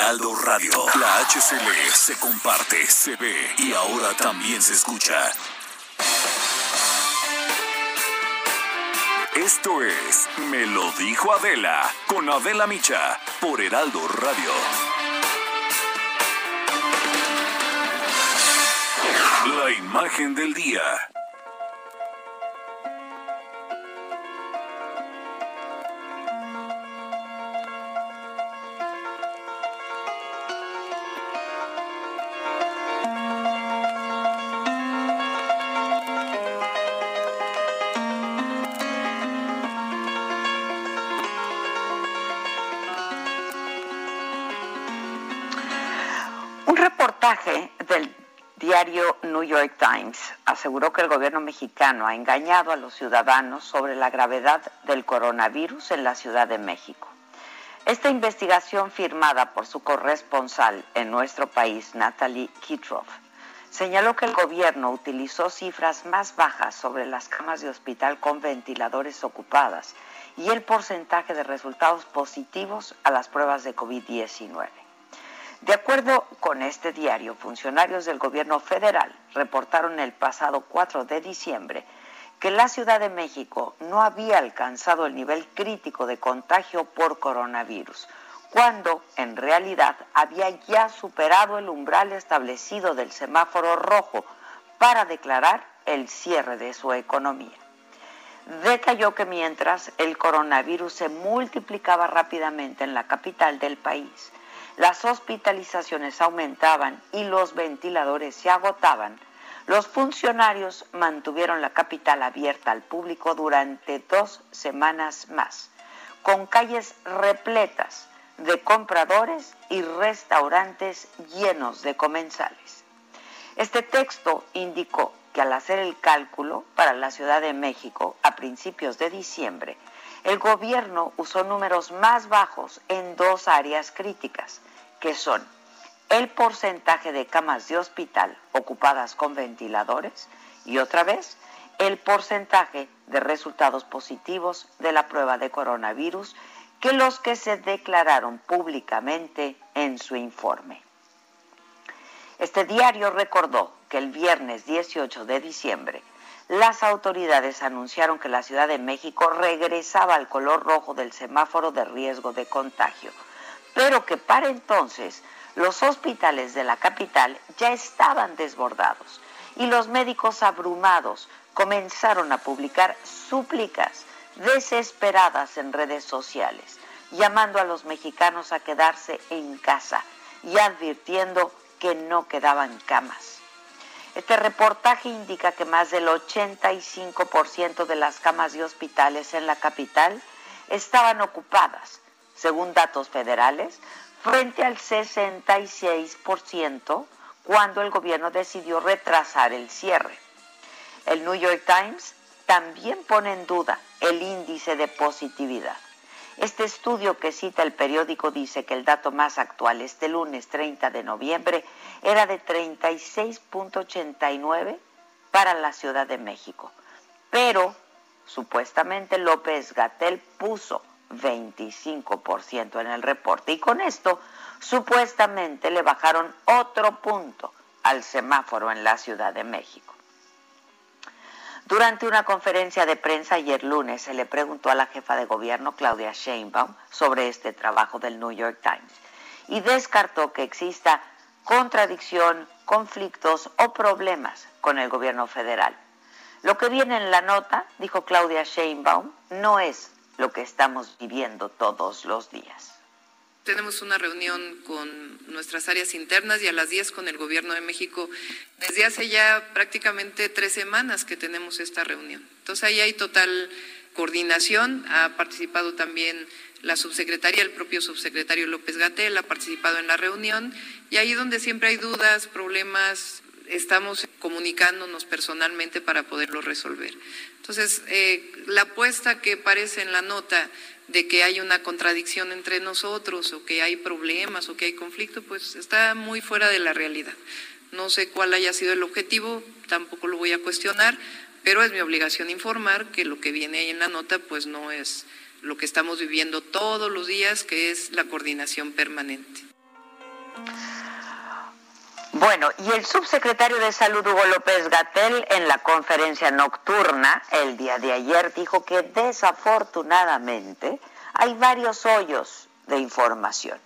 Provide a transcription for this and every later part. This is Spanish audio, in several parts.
Heraldo Radio, la HCL se comparte, se ve y ahora también se escucha. Esto es Me lo dijo Adela con Adela Micha por Heraldo Radio. La imagen del día. New York Times aseguró que el gobierno mexicano ha engañado a los ciudadanos sobre la gravedad del coronavirus en la Ciudad de México. Esta investigación firmada por su corresponsal en nuestro país, Natalie Kitroff, señaló que el gobierno utilizó cifras más bajas sobre las camas de hospital con ventiladores ocupadas y el porcentaje de resultados positivos a las pruebas de COVID-19. De acuerdo con este diario, funcionarios del gobierno federal reportaron el pasado 4 de diciembre que la Ciudad de México no había alcanzado el nivel crítico de contagio por coronavirus, cuando en realidad había ya superado el umbral establecido del semáforo rojo para declarar el cierre de su economía. Detalló que mientras el coronavirus se multiplicaba rápidamente en la capital del país, las hospitalizaciones aumentaban y los ventiladores se agotaban, los funcionarios mantuvieron la capital abierta al público durante dos semanas más, con calles repletas de compradores y restaurantes llenos de comensales. Este texto indicó que al hacer el cálculo para la Ciudad de México a principios de diciembre, el gobierno usó números más bajos en dos áreas críticas, que son el porcentaje de camas de hospital ocupadas con ventiladores y otra vez el porcentaje de resultados positivos de la prueba de coronavirus que los que se declararon públicamente en su informe. Este diario recordó que el viernes 18 de diciembre las autoridades anunciaron que la Ciudad de México regresaba al color rojo del semáforo de riesgo de contagio, pero que para entonces los hospitales de la capital ya estaban desbordados y los médicos abrumados comenzaron a publicar súplicas desesperadas en redes sociales, llamando a los mexicanos a quedarse en casa y advirtiendo que no quedaban camas. Este reportaje indica que más del 85% de las camas de hospitales en la capital estaban ocupadas, según datos federales, frente al 66% cuando el gobierno decidió retrasar el cierre. El New York Times también pone en duda el índice de positividad. Este estudio que cita el periódico dice que el dato más actual este lunes 30 de noviembre era de 36.89 para la Ciudad de México. Pero supuestamente López Gatel puso 25% en el reporte y con esto supuestamente le bajaron otro punto al semáforo en la Ciudad de México. Durante una conferencia de prensa ayer lunes se le preguntó a la jefa de gobierno Claudia Sheinbaum sobre este trabajo del New York Times y descartó que exista contradicción, conflictos o problemas con el gobierno federal. Lo que viene en la nota, dijo Claudia Sheinbaum, no es lo que estamos viviendo todos los días. Tenemos una reunión con nuestras áreas internas y a las 10 con el Gobierno de México desde hace ya prácticamente tres semanas que tenemos esta reunión. Entonces ahí hay total coordinación, ha participado también la subsecretaria, el propio subsecretario López Gatel ha participado en la reunión y ahí donde siempre hay dudas, problemas, estamos comunicándonos personalmente para poderlo resolver. Entonces, eh, la apuesta que parece en la nota de que hay una contradicción entre nosotros o que hay problemas o que hay conflicto, pues está muy fuera de la realidad. No sé cuál haya sido el objetivo, tampoco lo voy a cuestionar, pero es mi obligación informar que lo que viene ahí en la nota pues no es lo que estamos viviendo todos los días, que es la coordinación permanente. Bueno, y el subsecretario de Salud Hugo López Gatel en la conferencia nocturna el día de ayer dijo que desafortunadamente hay varios hoyos de información.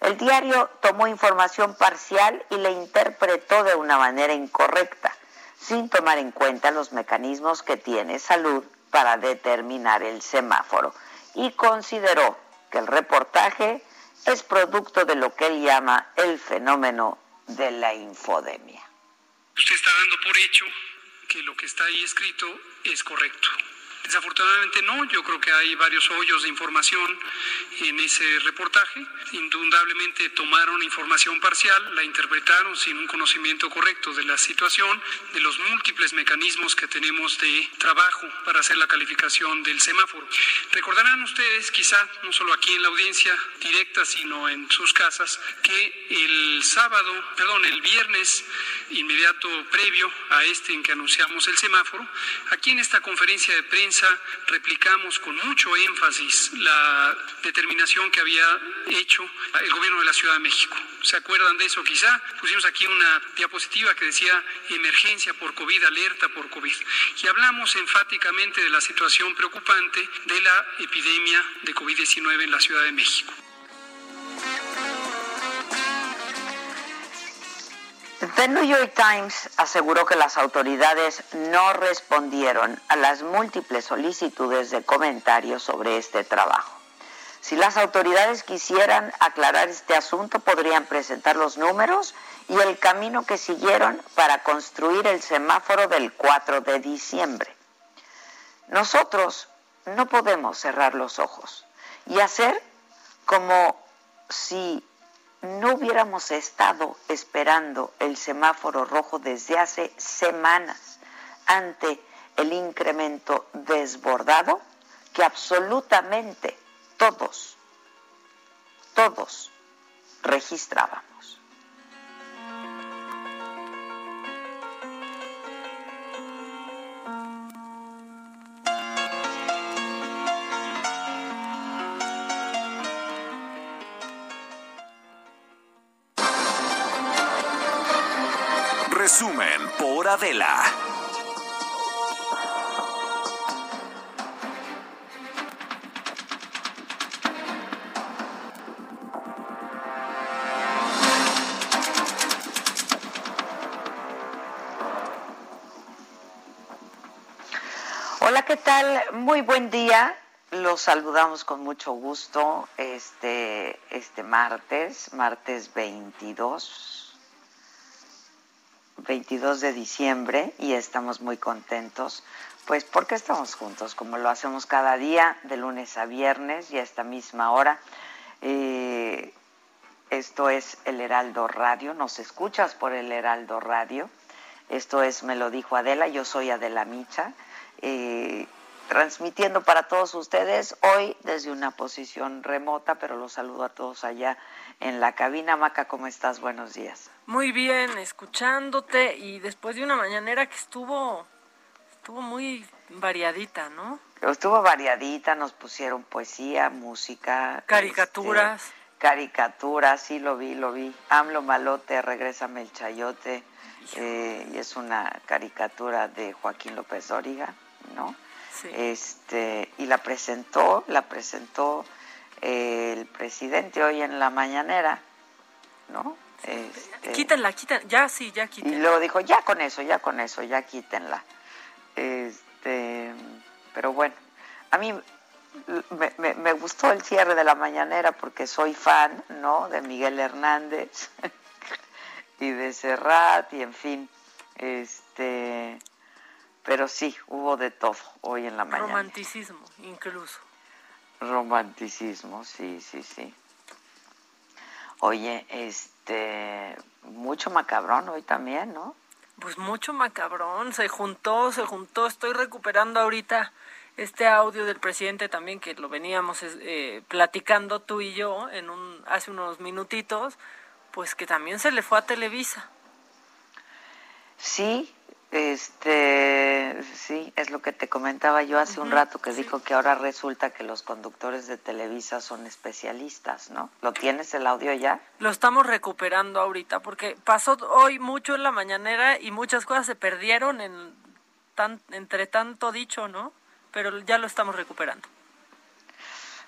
El diario tomó información parcial y la interpretó de una manera incorrecta, sin tomar en cuenta los mecanismos que tiene salud para determinar el semáforo y consideró que el reportaje es producto de lo que él llama el fenómeno de la infodemia. Usted está dando por hecho que lo que está ahí escrito es correcto. Desafortunadamente no, yo creo que hay varios hoyos de información en ese reportaje. Indudablemente tomaron información parcial, la interpretaron sin un conocimiento correcto de la situación, de los múltiples mecanismos que tenemos de trabajo para hacer la calificación del semáforo. Recordarán ustedes, quizá no solo aquí en la audiencia directa, sino en sus casas, que el sábado, perdón, el viernes inmediato previo a este en que anunciamos el semáforo, aquí en esta conferencia de prensa, replicamos con mucho énfasis la determinación que había hecho el gobierno de la Ciudad de México. ¿Se acuerdan de eso quizá? Pusimos aquí una diapositiva que decía emergencia por COVID, alerta por COVID. Y hablamos enfáticamente de la situación preocupante de la epidemia de COVID-19 en la Ciudad de México. The New York Times aseguró que las autoridades no respondieron a las múltiples solicitudes de comentarios sobre este trabajo. Si las autoridades quisieran aclarar este asunto, podrían presentar los números y el camino que siguieron para construir el semáforo del 4 de diciembre. Nosotros no podemos cerrar los ojos y hacer como si no hubiéramos estado esperando el semáforo rojo desde hace semanas ante el incremento desbordado que absolutamente todos, todos registraban. Resumen por Adela. Hola, ¿qué tal? Muy buen día. Los saludamos con mucho gusto este, este martes, martes 22 22 de diciembre y estamos muy contentos, pues porque estamos juntos, como lo hacemos cada día, de lunes a viernes y a esta misma hora. Eh, esto es el Heraldo Radio, nos escuchas por el Heraldo Radio. Esto es Me lo dijo Adela, yo soy Adela Micha, eh, transmitiendo para todos ustedes hoy desde una posición remota, pero los saludo a todos allá en la cabina. Maca, ¿cómo estás? Buenos días. Muy bien, escuchándote y después de una mañanera que estuvo, estuvo muy variadita, ¿no? Estuvo variadita, nos pusieron poesía, música. Caricaturas. Este, caricaturas, sí lo vi, lo vi. AMLO Malote, Regrésame el Chayote. Eh, y es una caricatura de Joaquín López Dóriga, ¿no? Sí. Este, y la presentó, la presentó el presidente hoy en la mañanera, ¿no? Este, quítenla, quítenla, ya sí, ya quítenla. Y luego dijo, ya con eso, ya con eso, ya quítenla. Este, pero bueno, a mí me, me, gustó el cierre de la mañanera porque soy fan, ¿no? De Miguel Hernández y de Serrat y en fin, este, pero sí, hubo de todo hoy en la mañana. Romanticismo, incluso. Romanticismo, sí, sí, sí. Oye, este, mucho macabrón hoy también, ¿no? Pues mucho macabrón, se juntó, se juntó, estoy recuperando ahorita este audio del presidente también que lo veníamos eh, platicando tú y yo en un hace unos minutitos, pues que también se le fue a Televisa. Sí, este, sí, es lo que te comentaba yo hace un rato que dijo que ahora resulta que los conductores de Televisa son especialistas, ¿no? ¿Lo tienes el audio ya? Lo estamos recuperando ahorita porque pasó hoy mucho en la mañanera y muchas cosas se perdieron en tan, entre tanto dicho, ¿no? pero ya lo estamos recuperando.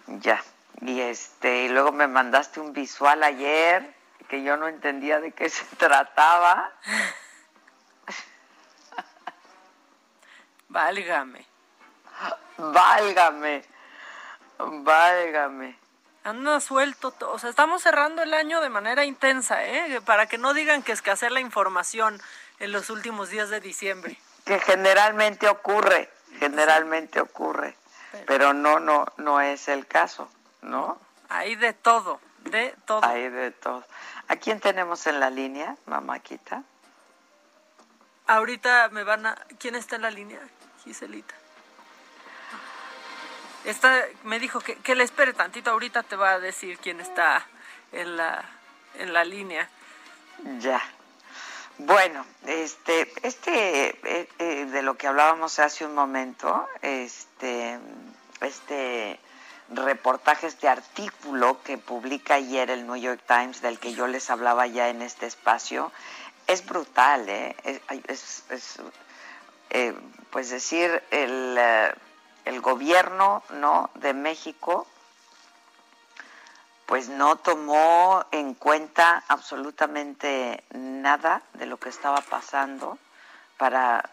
Ya, y este, y luego me mandaste un visual ayer que yo no entendía de qué se trataba. Válgame. Válgame. Válgame. Anda suelto, o sea, estamos cerrando el año de manera intensa, ¿eh? Para que no digan que escasea la información en los últimos días de diciembre. Que generalmente ocurre generalmente ocurre, pero no, no, no es el caso, ¿no? Hay de todo, de todo. Hay de todo. ¿A quién tenemos en la línea, mamáquita? Ahorita me van a... ¿Quién está en la línea? Giselita. Está, me dijo que, que le espere tantito, ahorita te va a decir quién está en la, en la línea. Ya. Bueno, este, este, eh, eh, de lo que hablábamos hace un momento, este, este reportaje, este artículo que publica ayer el New York Times, del que yo les hablaba ya en este espacio, es brutal, ¿eh? Es, eh, pues decir, el, el gobierno, ¿no?, de México pues no tomó en cuenta absolutamente nada de lo que estaba pasando para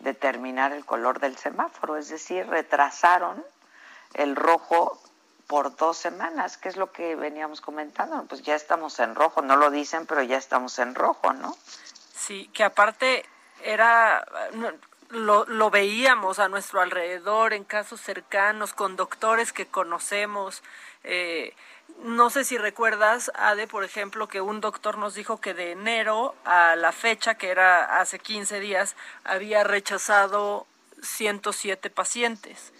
determinar el color del semáforo, es decir, retrasaron el rojo por dos semanas, que es lo que veníamos comentando, pues ya estamos en rojo, no lo dicen, pero ya estamos en rojo, ¿no? Sí, que aparte era, lo, lo veíamos a nuestro alrededor, en casos cercanos, con doctores que conocemos, eh, no sé si recuerdas, Ade, por ejemplo, que un doctor nos dijo que de enero a la fecha, que era hace 15 días, había rechazado 107 pacientes.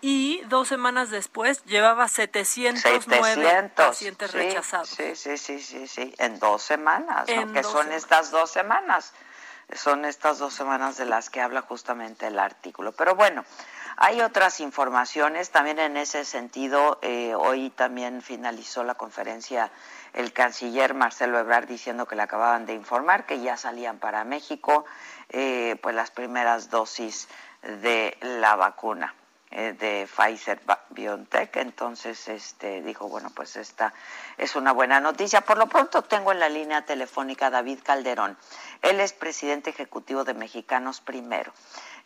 Y dos semanas después llevaba 709 pacientes rechazados. Sí, sí, sí, sí, sí, en dos semanas, que son estas dos semanas. Son estas dos semanas de las que habla justamente el artículo. Pero bueno, hay otras informaciones también en ese sentido. Eh, hoy también finalizó la conferencia el canciller Marcelo Ebrard diciendo que le acababan de informar que ya salían para México eh, pues las primeras dosis de la vacuna de Pfizer BioNTech. Entonces, este dijo, bueno, pues esta es una buena noticia. Por lo pronto tengo en la línea telefónica a David Calderón. Él es presidente ejecutivo de Mexicanos Primero.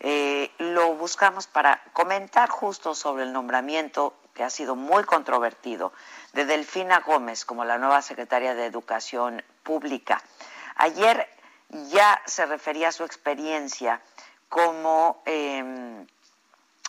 Eh, lo buscamos para comentar justo sobre el nombramiento que ha sido muy controvertido de Delfina Gómez como la nueva secretaria de Educación Pública. Ayer ya se refería a su experiencia como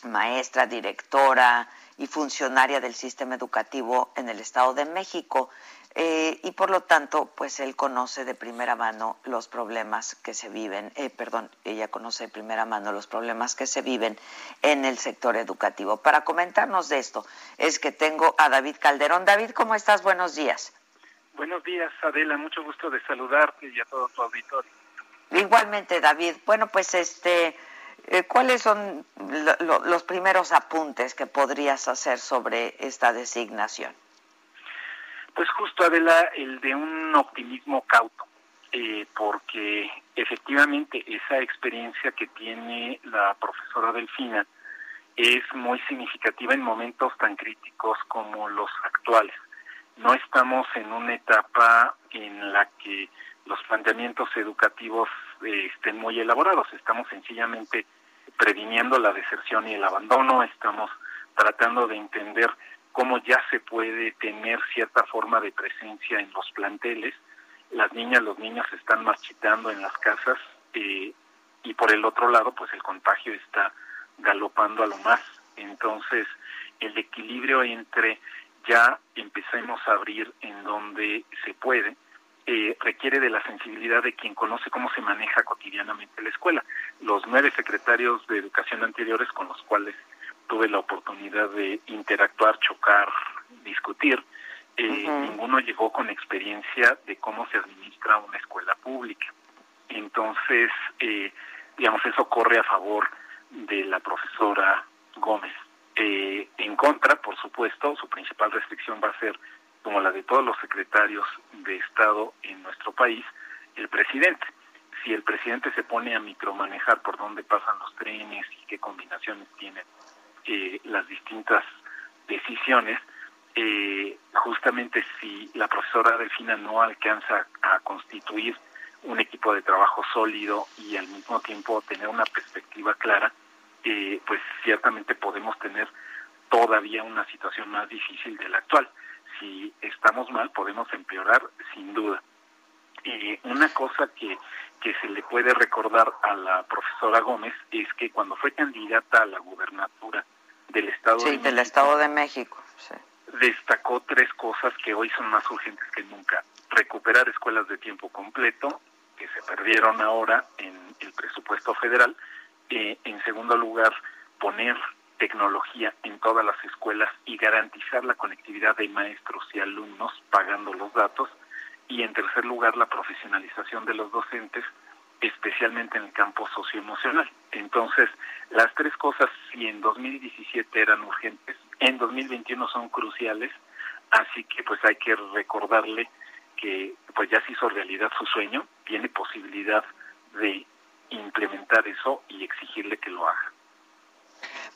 maestra, directora y funcionaria del sistema educativo en el Estado de México. Eh, y por lo tanto, pues él conoce de primera mano los problemas que se viven, eh, perdón, ella conoce de primera mano los problemas que se viven en el sector educativo. Para comentarnos de esto, es que tengo a David Calderón. David, ¿cómo estás? Buenos días. Buenos días, Adela, mucho gusto de saludarte y a todo tu auditorio. Igualmente, David. Bueno, pues este, eh, ¿cuáles son los primeros apuntes que podrías hacer sobre esta designación? Pues justo, Adela, el de un optimismo cauto, eh, porque efectivamente esa experiencia que tiene la profesora Delfina es muy significativa en momentos tan críticos como los actuales. No estamos en una etapa en la que los planteamientos educativos eh, estén muy elaborados, estamos sencillamente previniendo la deserción y el abandono, estamos tratando de entender cómo ya se puede tener cierta forma de presencia en los planteles. Las niñas, los niños están marchitando en las casas eh, y por el otro lado, pues el contagio está galopando a lo más. Entonces, el equilibrio entre ya empecemos a abrir en donde se puede, eh, requiere de la sensibilidad de quien conoce cómo se maneja cotidianamente la escuela. Los nueve secretarios de educación anteriores con los cuales tuve la oportunidad de interactuar, chocar, discutir, eh, ninguno llegó con experiencia de cómo se administra una escuela pública. Entonces, eh, digamos, eso corre a favor de la profesora Gómez. Eh, en contra, por supuesto, su principal restricción va a ser, como la de todos los secretarios de Estado en nuestro país, el presidente. Si el presidente se pone a micromanejar por dónde pasan los trenes y qué combinaciones tienen eh, las distintas decisiones, eh, justamente si la profesora Delfina no alcanza a constituir un equipo de trabajo sólido y al mismo tiempo tener una perspectiva clara, eh, pues ciertamente podemos tener todavía una situación más difícil de la actual. Si estamos mal, podemos empeorar sin duda. Eh, una cosa que, que se le puede recordar a la profesora Gómez es que cuando fue candidata a la gubernatura del Estado de del Estado de México, destacó tres cosas que hoy son más urgentes que nunca. Recuperar escuelas de tiempo completo, que se perdieron ahora en el presupuesto federal, eh, en segundo lugar, poner tecnología en todas las escuelas y garantizar la conectividad de maestros y alumnos pagando los datos. Y en tercer lugar, la profesionalización de los docentes, especialmente en el campo socioemocional. Entonces, las tres cosas, si en 2017 eran urgentes, en 2021 son cruciales, así que pues hay que recordarle que pues ya se hizo realidad su sueño, tiene posibilidad de implementar eso y exigirle que lo haga.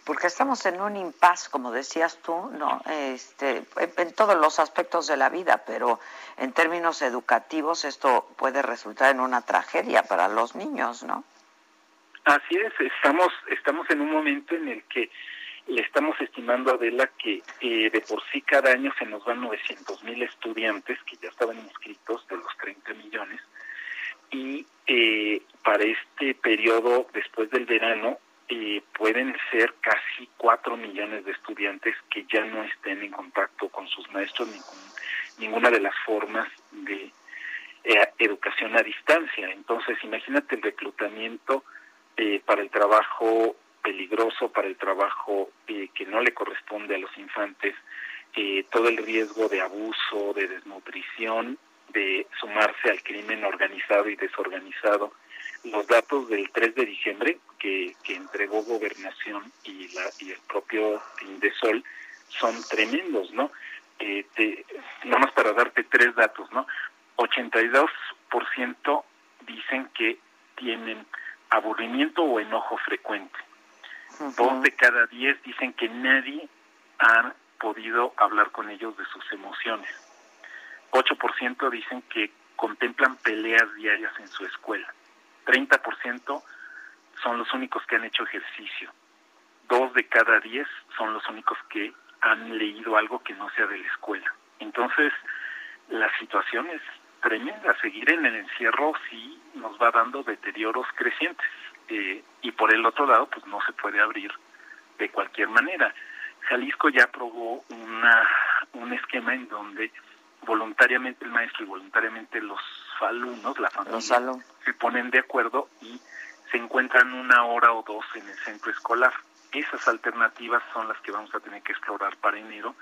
Porque estamos en un impasse, como decías tú, no, este, en todos los aspectos de la vida, pero en términos educativos esto puede resultar en una tragedia para los niños, ¿no? Así es, estamos, estamos en un momento en el que le estamos estimando a Adela que eh, de por sí cada año se nos van 900 mil estudiantes que ya estaban inscritos de los 30 millones y eh, para este periodo después del verano eh, pueden ser casi 4 millones de estudiantes que ya no estén en contacto con sus maestros ni con ninguna de las formas de eh, educación a distancia. Entonces, imagínate el reclutamiento para el trabajo peligroso, para el trabajo que no le corresponde a los infantes, todo el riesgo de abuso, de desnutrición de sumarse al crimen organizado y desorganizado. Los datos del 3 de diciembre que, entregó Gobernación y, la, y el propio Indesol son tremendos, ¿no? Eh, nada más para darte tres datos, ¿no? 82% dicen que tienen aburrimiento o enojo frecuente. Dos de cada diez dicen que nadie ha podido hablar con ellos de sus emociones. 8% dicen que contemplan peleas diarias en su escuela. 30% son los únicos que han hecho ejercicio. Dos de cada diez son los únicos que han leído algo que no sea de la escuela. Entonces, la situación es tremenda. Seguir en el encierro sí nos va dando deterioros crecientes. Eh, y por el otro lado, pues no se puede abrir de cualquier manera. Jalisco ya aprobó una, un esquema en donde voluntariamente el maestro y voluntariamente los alumnos, la familia, se ponen de acuerdo y se encuentran una hora o dos en el centro escolar. Esas alternativas son las que vamos a tener que explorar para enero,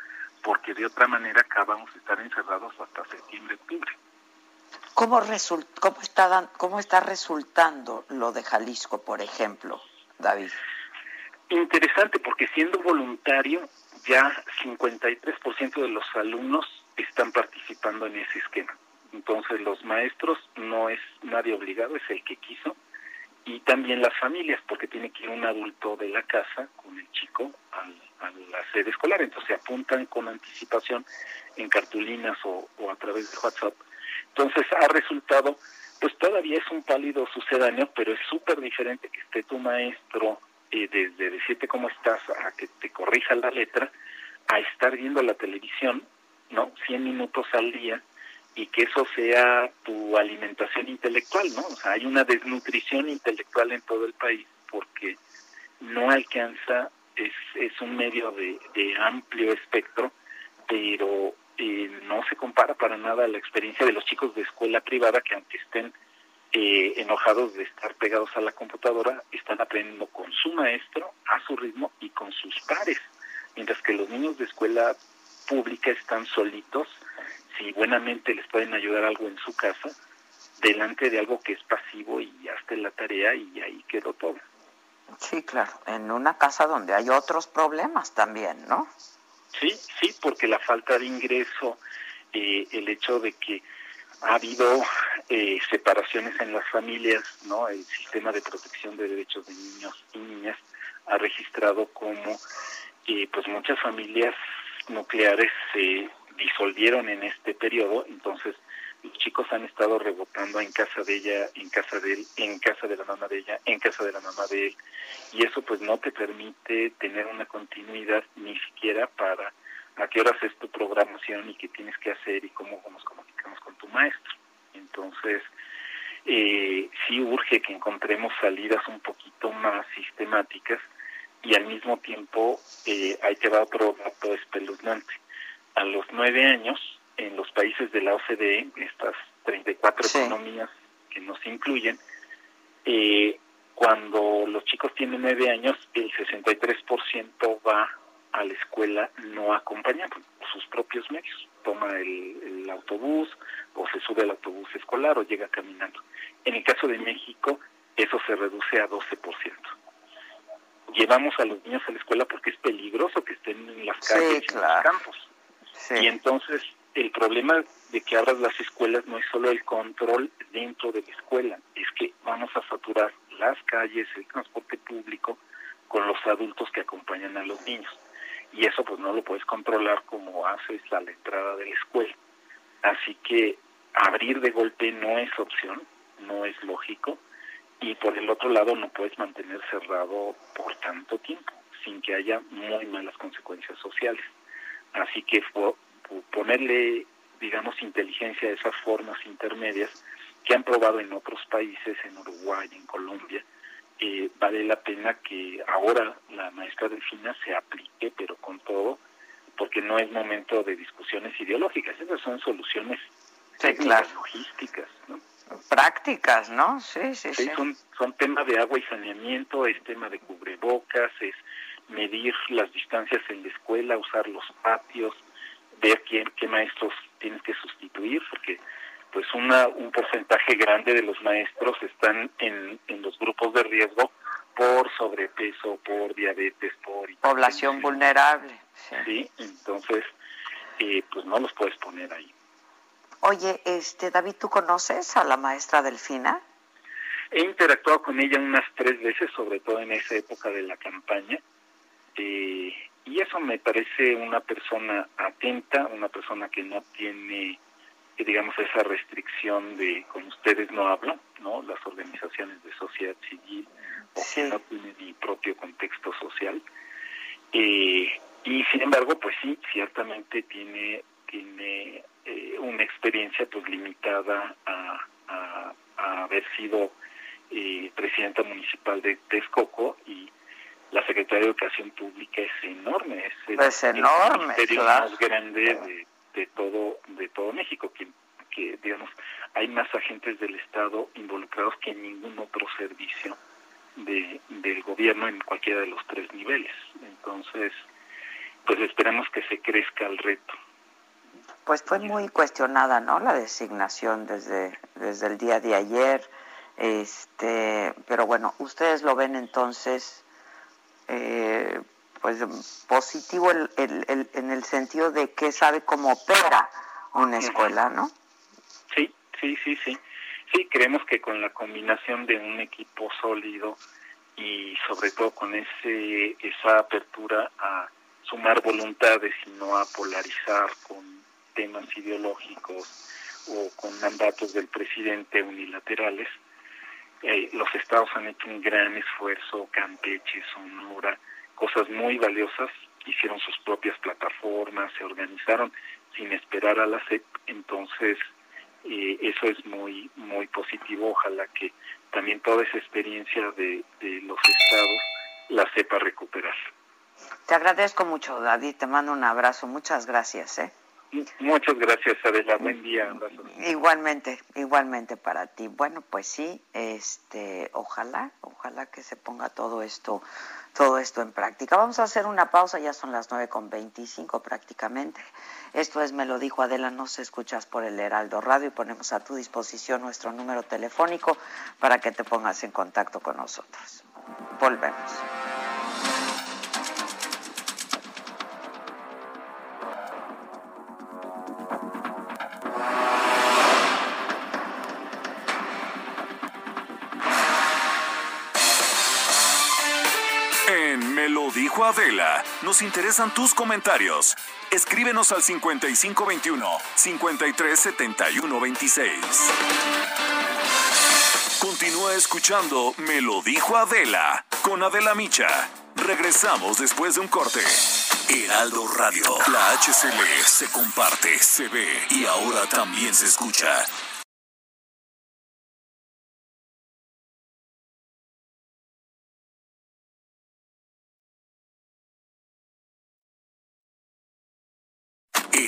porque de otra manera acá vamos a estar encerrados hasta septiembre, octubre. ¿Cómo, cómo, está, ¿Cómo está resultando lo de Jalisco, por ejemplo, David? Interesante, porque siendo voluntario, ya 53% de los alumnos están participando en ese esquema. Entonces los maestros no es nadie obligado, es el que quiso, y también las familias, porque tiene que ir un adulto de la casa con el chico a la sede escolar, entonces apuntan con anticipación en cartulinas o, a través de WhatsApp. Entonces ha resultado, pues todavía es un pálido sucedáneo, pero es súper diferente que esté tu maestro eh, desde decirte cómo estás a que te corrija la letra, a estar viendo la televisión ¿no? 100 minutos al día y que eso sea tu alimentación intelectual, ¿no? O sea, hay una desnutrición intelectual en todo el país porque no alcanza es, es un medio de, de amplio espectro, pero eh, no se compara para nada la experiencia de los chicos de escuela privada que aunque estén eh, enojados de estar pegados a la computadora, están aprendiendo con su maestro, a su ritmo y con sus pares, mientras que los niños de escuela pública están solitos, si buenamente les pueden ayudar algo en su casa, delante de algo que es pasivo y hasta la tarea y ahí quedó todo. Sí, claro, en una casa donde hay otros problemas también, ¿no? Sí, sí, porque la falta de ingreso, eh, el hecho de que ha habido eh, separaciones en las familias, ¿no? El sistema de protección de derechos de niños y niñas ha registrado como eh, pues muchas familias nucleares se disolvieron en este periodo, entonces los chicos han estado rebotando en casa de ella, en casa de él, en casa de la mamá de ella, en casa de la mamá de él, y eso pues no te permite tener una continuidad ni siquiera para a qué horas es tu programación y qué tienes que hacer y cómo nos comunicamos con tu maestro. Entonces, eh, sí urge que encontremos salidas un poquito más sistemáticas y al mismo tiempo eh, hay que dar otro dato espeluznante. A los nueve años, en los países de la OCDE, estas 34 economías que nos incluyen, eh, cuando los chicos tienen nueve años, el 63% va a la escuela no acompañado por sus propios medios. Toma el, autobús o se sube al autobús escolar o llega caminando. En el caso de México, eso se reduce a 12%. Llevamos a los niños a la escuela porque es peligroso que estén en las calles y en los campos. Y entonces el problema de que abras las escuelas no es solo el control dentro de la escuela, es que vamos a saturar las calles, el transporte público con los adultos que acompañan a los niños y eso pues no lo puedes controlar como haces a la entrada de la escuela. Así que abrir de golpe no es opción, no es lógico y por el otro lado no puedes mantener cerrado por tanto tiempo sin que haya muy malas consecuencias sociales. Así que ponerle, digamos, inteligencia a esas formas intermedias que han probado en otros países, en Uruguay, en Colombia, eh, vale la pena que ahora la maestra Delfina se aplique, pero con todo, porque no es momento de discusiones ideológicas, esas son soluciones logísticas, ¿no? Prácticas, ¿no? Sí, sí, sí. Son, son temas de agua y saneamiento, es tema de cubrebocas, es medir las distancias en la escuela, usar los patios, ver quién, qué maestros tienes que sustituir, porque pues una, un porcentaje grande de los maestros están en, en los grupos de riesgo por sobrepeso, por diabetes, por... Población vulnerable. Sí. entonces, eh, pues no los puedes poner ahí. Oye, este David, ¿tú conoces a la maestra Delfina? He interactuado con ella unas tres veces, sobre todo en esa época de la campaña, eh, y eso me parece una persona atenta, una persona que no tiene digamos esa restricción de con ustedes no hablo, no las organizaciones de sociedad civil o que no tienen ni propio contexto social. Eh, y sin embargo pues sí ciertamente tiene tiene eh, una experiencia pues limitada a, a, haber sido eh, presidenta municipal de Texcoco y la secretaria de Educación Pública es enorme, es el, pues enorme, ministerio más grande de de todo de todo México que, que digamos hay más agentes del Estado involucrados que en ningún otro servicio de, del gobierno en cualquiera de los tres niveles. Entonces pues esperamos que se crezca el reto pues fue muy cuestionada no la designación desde desde el día de ayer este pero bueno ustedes lo ven entonces eh, pues positivo el, el, en el sentido de que sabe cómo opera una escuela, ¿no? Sí, sí, sí, sí. Sí, creemos que con la combinación de un equipo sólido y sobre todo con ese esa apertura a sumar voluntades y no a polarizar con temas ideológicos o con mandatos del presidente unilaterales, eh, los estados han hecho un gran esfuerzo, Campeche, Sonora, cosas muy valiosas, hicieron sus propias plataformas, se organizaron sin esperar a la CEP, entonces eh, eso es muy muy positivo, ojalá que también toda esa experiencia de, de los estados la sepa recuperar. Te agradezco mucho, David. Te mando un abrazo. Muchas gracias. ¿eh? Muchas gracias, Adela. Buen día. Igualmente, igualmente para ti. Bueno, pues sí, este, ojalá, ojalá que se ponga todo esto, todo esto en práctica. Vamos a hacer una pausa, ya son las nueve con veinticinco prácticamente. Esto es Me lo dijo Adela, nos escuchas por el Heraldo Radio y ponemos a tu disposición nuestro número telefónico para que te pongas en contacto con nosotros. Volvemos. Adela, nos interesan tus comentarios. Escríbenos al 5521 537126. Continúa escuchando Me lo dijo Adela con Adela Micha. Regresamos después de un corte. Heraldo Radio, la HCL se comparte, se ve y ahora también se escucha.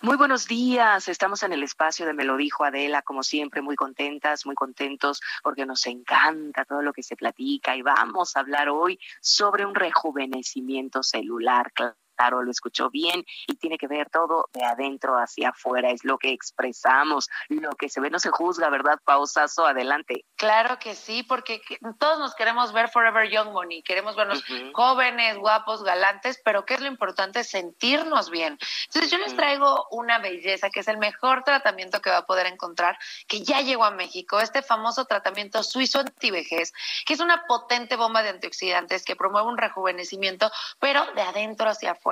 Muy buenos días, estamos en el espacio de Me lo dijo Adela, como siempre, muy contentas, muy contentos, porque nos encanta todo lo que se platica y vamos a hablar hoy sobre un rejuvenecimiento celular claro, lo escuchó bien y tiene que ver todo de adentro hacia afuera, es lo que expresamos, lo que se ve no se juzga, ¿verdad, Pausazo? Adelante. Claro que sí, porque todos nos queremos ver forever young, money, queremos vernos jóvenes, guapos, galantes, pero ¿qué es lo importante? Sentirnos bien. Entonces yo les traigo una belleza que es el mejor tratamiento que va a poder encontrar, que ya llegó a México, este famoso tratamiento suizo antivejez, que es una potente bomba de antioxidantes que promueve un rejuvenecimiento, pero de adentro hacia afuera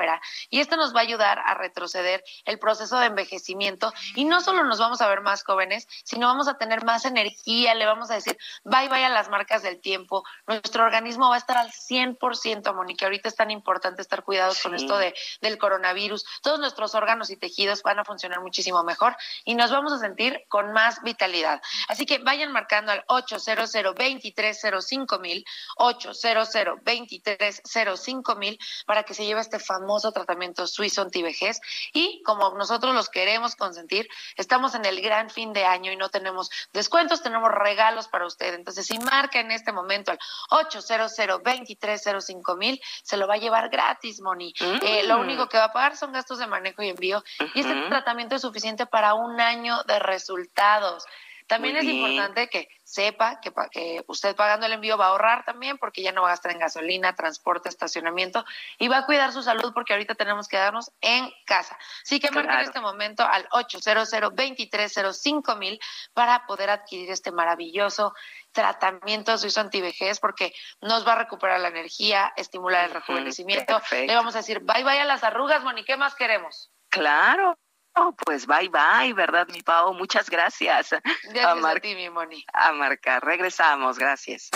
y esto nos va a ayudar a retroceder el proceso de envejecimiento. Y no solo nos vamos a ver más jóvenes, sino vamos a tener más energía, le vamos a decir bye bye a las marcas del tiempo, nuestro organismo va a estar al 100%, Mónica, ahorita es tan importante estar cuidados con esto de, del coronavirus, todos nuestros órganos y tejidos van a funcionar muchísimo mejor y nos vamos a sentir con más vitalidad. Así que vayan marcando al 800 2305 mil, 800 2305 mil para que se lleve este famoso famoso tratamiento suizo antivejez y como nosotros los queremos consentir, estamos en el gran fin de año y no tenemos descuentos, tenemos regalos para usted. Entonces, si marca en este momento al 800 2305 mil, se lo va a llevar gratis, Moni. Eh, lo mm. único que va a pagar son gastos de manejo y envío y este tratamiento es suficiente para un año de resultados. También es importante que sepa que, que usted pagando el envío va a ahorrar también porque ya no va a gastar en gasolina, transporte, estacionamiento y va a cuidar su salud porque ahorita tenemos que quedarnos en casa. Así que marque en este momento al 800 2305 mil para poder adquirir este maravilloso tratamiento suizo antivejez porque nos va a recuperar la energía, estimular el rejuvenecimiento. Le vamos a decir bye bye a las arrugas, Moni, ¿qué más queremos? Claro, Oh, pues bye bye, ¿verdad, mi Pau? Muchas gracias. Gracias a, ti, mi Moni. A marcar. Regresamos, gracias.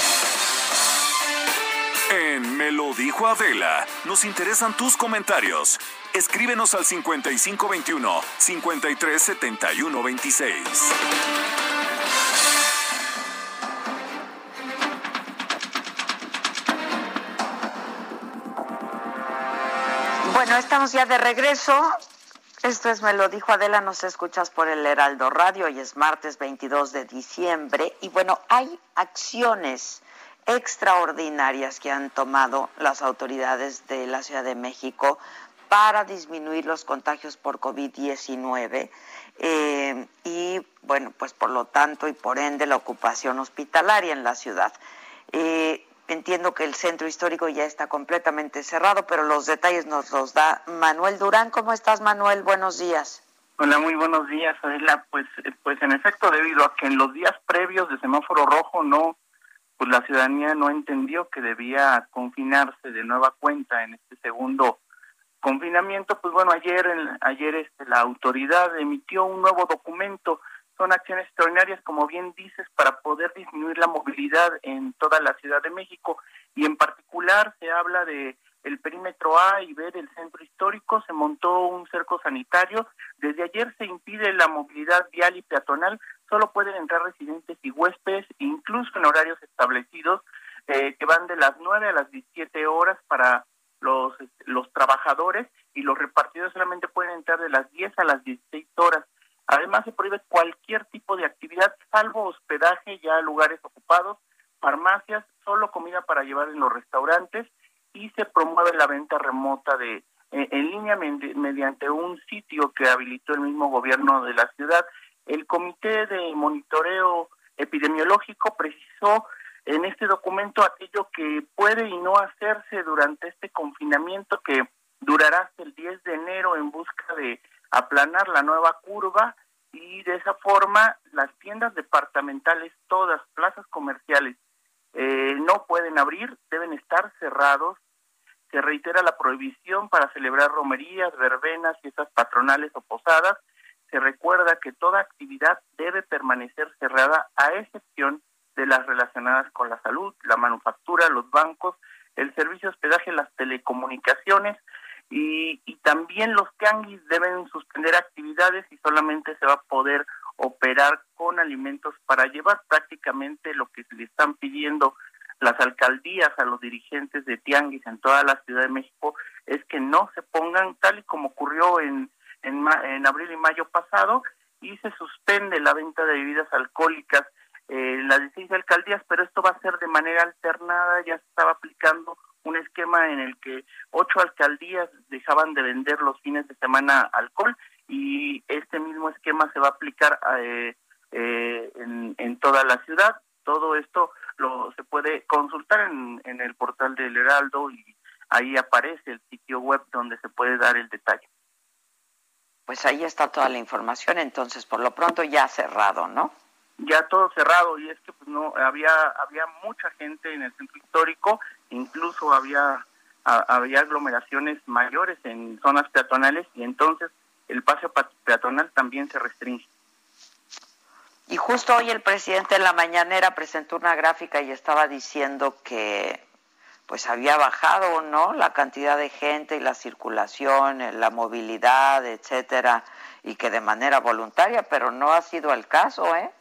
En Me lo dijo Adela, nos interesan tus comentarios. Escríbenos al 5521 537126. Bueno, estamos ya de regreso. Esto es Me lo dijo Adela, nos escuchas por el Heraldo Radio y es martes 22 de diciembre. Y bueno, hay acciones extraordinarias que han tomado las autoridades de la Ciudad de México para disminuir los contagios por COVID-19 eh, y bueno, pues por lo tanto y por ende la ocupación hospitalaria en la ciudad. Eh, Entiendo que el centro histórico ya está completamente cerrado, pero los detalles nos los da Manuel Durán. ¿Cómo estás, Manuel? Buenos días. Hola, muy buenos días, Adela. Pues, eh, pues en efecto, debido a que en los días previos de semáforo rojo no, pues la ciudadanía no entendió que debía confinarse de nueva cuenta en este segundo confinamiento. Pues bueno, ayer, ayer este, la autoridad emitió un nuevo documento son acciones extraordinarias, como bien dices, para poder disminuir la movilidad en toda la Ciudad de México y en particular se habla de el perímetro A y B del centro histórico, se montó un cerco sanitario, desde ayer se impide la movilidad vial y peatonal, solo pueden entrar residentes y huéspedes, incluso en horarios establecidos, eh, que van de las 9 a las 17 horas para los, los trabajadores y los repartidores solamente pueden entrar de las 10 a las 16 horas. Además, se prohíbe cualquier tipo de actividad, salvo hospedaje ya a lugares ocupados, farmacias, solo comida para llevar en los restaurantes y se promueve la venta remota de eh, en línea mediante un sitio que habilitó el mismo gobierno de la ciudad. El Comité de Monitoreo Epidemiológico precisó en este documento aquello que puede y no hacerse durante este confinamiento que durará hasta el 10 de enero en busca de aplanar la nueva curva y de esa forma las tiendas departamentales, todas, plazas comerciales, eh, no pueden abrir, deben estar cerrados. Se reitera la prohibición para celebrar romerías, verbenas, fiestas patronales o posadas. Se recuerda que toda actividad debe permanecer cerrada a excepción de las relacionadas con la salud, la manufactura, los bancos, el servicio de hospedaje, las telecomunicaciones y, y también los tianguis deben suspender actividades y solamente se va a poder operar con alimentos para llevar prácticamente lo que le están pidiendo las alcaldías a los dirigentes de tianguis en toda la Ciudad de México es que no se pongan tal y como ocurrió en, en, en abril y mayo pasado y se suspende la venta de bebidas alcohólicas en las 16 alcaldías, pero esto va a ser de manera alternada, ya se estaba aplicando un esquema en el que ocho alcaldías dejaban de vender los fines de semana alcohol y este mismo esquema se va a aplicar eh, eh, en, toda la ciudad. Todo esto lo se puede consultar en, en el portal del Heraldo y ahí aparece el sitio web donde se puede dar el detalle. Pues ahí está toda la información, entonces por lo pronto ya cerrado, ¿no? Ya todo cerrado y es que pues no había había mucha gente en el centro histórico, incluso había había aglomeraciones mayores en zonas peatonales y entonces el paseo peatonal también se restringe. Y justo hoy el presidente en la mañanera presentó una gráfica y estaba diciendo que pues había bajado, ¿no? La cantidad de gente y la circulación, eh, la movilidad, etcétera, y que de manera voluntaria, pero no ha sido el caso, ¿eh?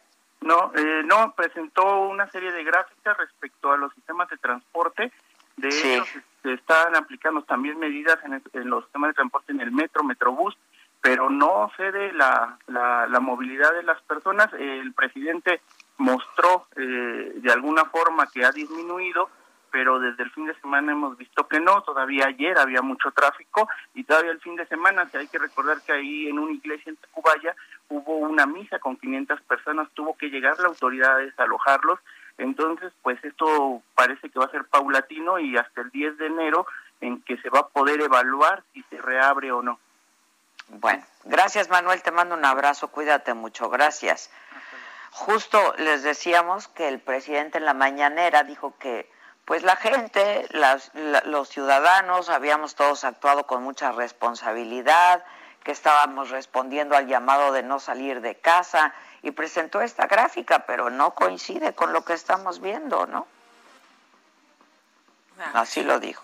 No, eh, no, presentó una serie de gráficas respecto a los sistemas de transporte. De hecho, se, están aplicando también medidas en, en, los sistemas de transporte en el metro, metrobús, pero no cede la, la, movilidad de las personas. El presidente mostró eh, de alguna forma que ha disminuido, pero desde el fin de semana hemos visto que no. Todavía ayer había mucho tráfico y todavía el fin de semana, si hay que recordar que ahí en una iglesia en Tacubaya hubo una misa con 500 personas, tuvo que llegar la autoridad a desalojarlos. Entonces, pues esto parece que va a ser paulatino y hasta el 10 de enero en que se va a poder evaluar si se reabre o no. Bueno, gracias Manuel, te mando un abrazo, cuídate mucho, gracias. Justo les decíamos que el presidente en la mañanera dijo que pues la gente, los ciudadanos, habíamos todos actuado con mucha responsabilidad, que estábamos respondiendo al llamado de no salir de casa y presentó esta gráfica, pero no coincide con lo que estamos viendo, ¿no? Ah. Así lo dijo.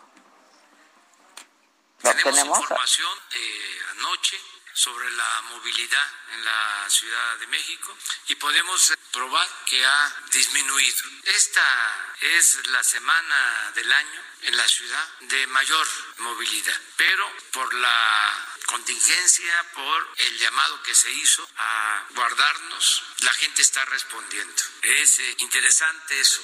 tenemos, información eh, anoche sobre la movilidad en la Ciudad de México y podemos probar que ha disminuido. Esta es la semana del año en la ciudad de mayor movilidad, pero por la contingencia, por el llamado que se hizo a guardarnos, la gente está respondiendo. Es eh, interesante eso.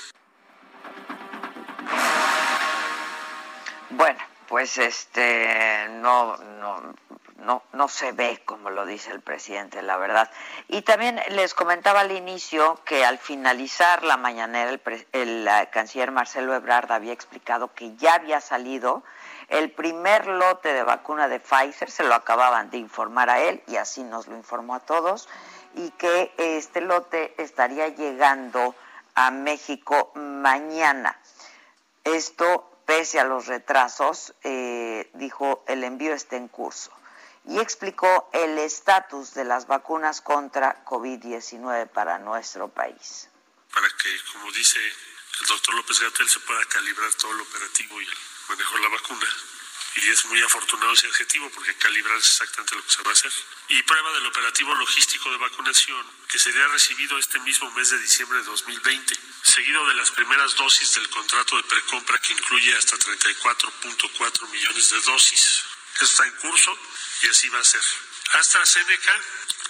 Bueno, pues este no no no no se ve como lo dice el presidente, la verdad. Y también les comentaba al inicio que al finalizar la mañanera el, canciller Marcelo Ebrard había explicado que ya había salido el primer lote de vacuna de Pfizer, se lo acababan de informar a él y así nos lo informó a todos, y que este lote estaría llegando a México mañana. Esto pese a los retrasos, eh, dijo el envío está en curso. Y explicó el estatus de las vacunas contra COVID-19 para nuestro país. Para que, como dice el doctor López Gatel, se pueda calibrar todo el operativo y el la vacuna y es muy afortunado ese adjetivo porque calibrar es exactamente lo que se va a hacer. Y prueba del operativo logístico de vacunación que sería recibido este mismo mes de diciembre de 2020, seguido de las primeras dosis del contrato de precompra que incluye hasta 34.4 millones de dosis. Está en curso y así va a ser. AstraZeneca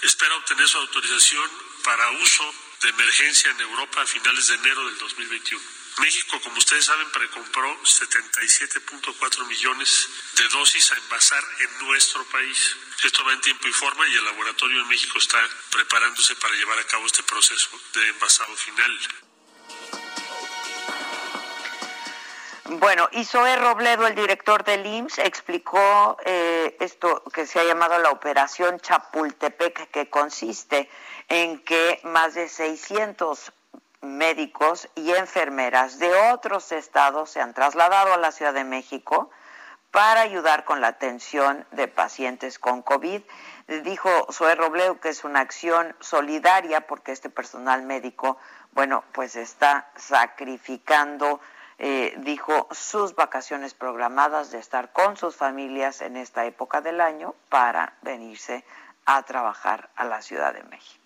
espera obtener su autorización para uso de emergencia en Europa a finales de enero del 2021. México, como ustedes saben, precompró 77.4 millones de dosis a envasar en nuestro país. Esto va en tiempo y forma y el laboratorio en México está preparándose para llevar a cabo este proceso de envasado final. Bueno, y Zoe Robledo, el director del IMSS, explicó eh, esto que se ha llamado la operación Chapultepec, que consiste en que más de 600 médicos y enfermeras de otros estados se han trasladado a la Ciudad de México para ayudar con la atención de pacientes con COVID. Dijo Zoe Robleu que es una acción solidaria porque este personal médico, bueno, pues está sacrificando, eh, dijo, sus vacaciones programadas de estar con sus familias en esta época del año para venirse a trabajar a la Ciudad de México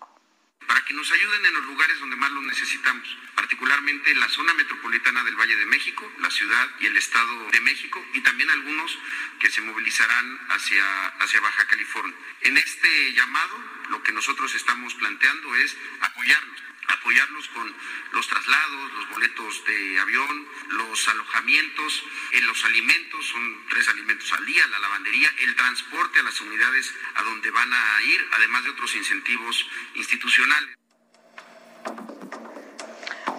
para que nos ayuden en los lugares donde más lo necesitamos, particularmente en la zona metropolitana del Valle de México, la ciudad y el Estado de México, y también algunos que se movilizarán hacia, hacia Baja California. En este llamado, lo que nosotros estamos planteando es apoyarnos apoyarlos con los traslados, los boletos de avión, los alojamientos, en los alimentos, son tres alimentos al día, la lavandería, el transporte a las unidades a donde van a ir, además de otros incentivos institucionales.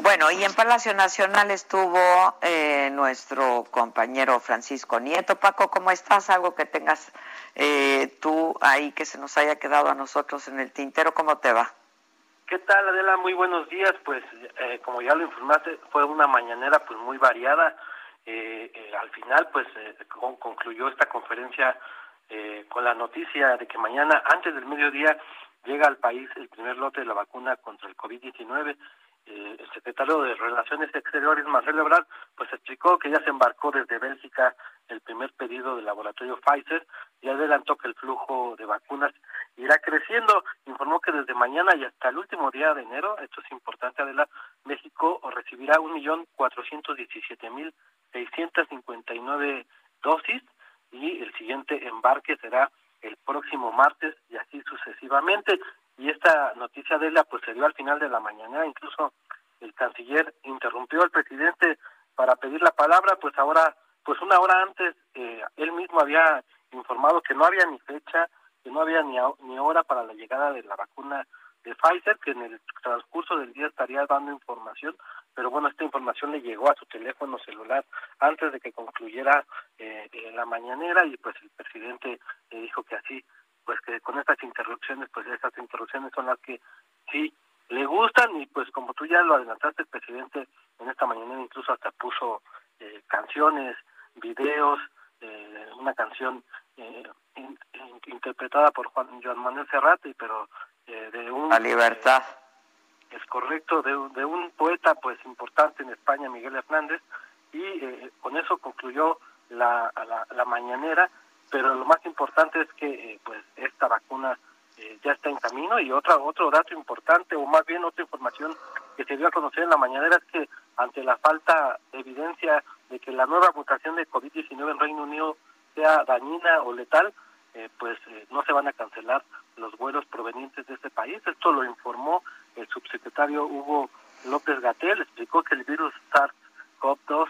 Bueno, y en Palacio Nacional estuvo eh, nuestro compañero Francisco Nieto. Paco, ¿cómo estás? Algo que tengas eh, tú ahí que se nos haya quedado a nosotros en el tintero, ¿cómo te va? ¿Qué tal, Adela? Muy buenos días. Pues, eh, como ya lo informaste, fue una mañanera pues muy variada. Eh, eh, al final, pues, concluyó esta conferencia con la noticia de que mañana, antes del mediodía, llega al país el primer lote de la vacuna contra el COVID-19. el secretario de Relaciones Exteriores, Marcelo Ebrard, pues explicó que ya se embarcó desde Bélgica el primer pedido del laboratorio Pfizer y adelantó que el flujo de vacunas irá creciendo. Informó que desde mañana y hasta el último día de enero, esto es importante, Adela, México recibirá un millón cuatrocientos diecisiete mil seiscientos cincuenta y nueve dosis y el siguiente embarque será el próximo martes y así sucesivamente. Y esta noticia, Adela, pues se dio al final de la mañana, incluso el canciller interrumpió al presidente para pedir la palabra, pues ahora, pues una hora antes, eh, él mismo había informado que no había ni fecha, que no había ni, ni hora para la llegada de la vacuna de Pfizer, que en el transcurso del día estaría dando información, pero bueno, esta información le llegó a su teléfono celular antes de que concluyera eh, la mañanera y pues el presidente le dijo que así, pues que con estas interrupciones, pues estas interrupciones son las que sí le gustan y pues como tú ya lo adelantaste, el presidente en esta mañanera incluso hasta puso eh, canciones, videos, eh, una canción eh, interpretada por Juan Joan Manuel Serrate, pero eh, de un... La libertad. es correcto, de, de, un poeta pues importante en España, Miguel Hernández, y eh, con eso concluyó la, la, la, mañanera, pero lo más importante es que pues esta vacuna ya está en camino y otra, otro dato importante, o más bien otra información que se dio a conocer en la mañanera es que ante la falta de evidencia de que la nueva mutación de COVID-19 en Reino Unido sea dañina o letal, eh, pues eh, no se van a cancelar los vuelos provenientes de este país. Esto lo informó el subsecretario Hugo López Gatel, explicó que el virus SARS-CoV-2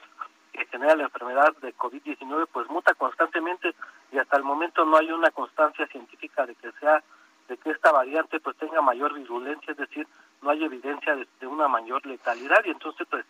que genera la enfermedad de COVID-19 pues muta constantemente y hasta el momento no hay una constancia científica de que sea de que esta variante pues tenga mayor virulencia, es decir, no hay evidencia de, de una mayor letalidad y entonces pues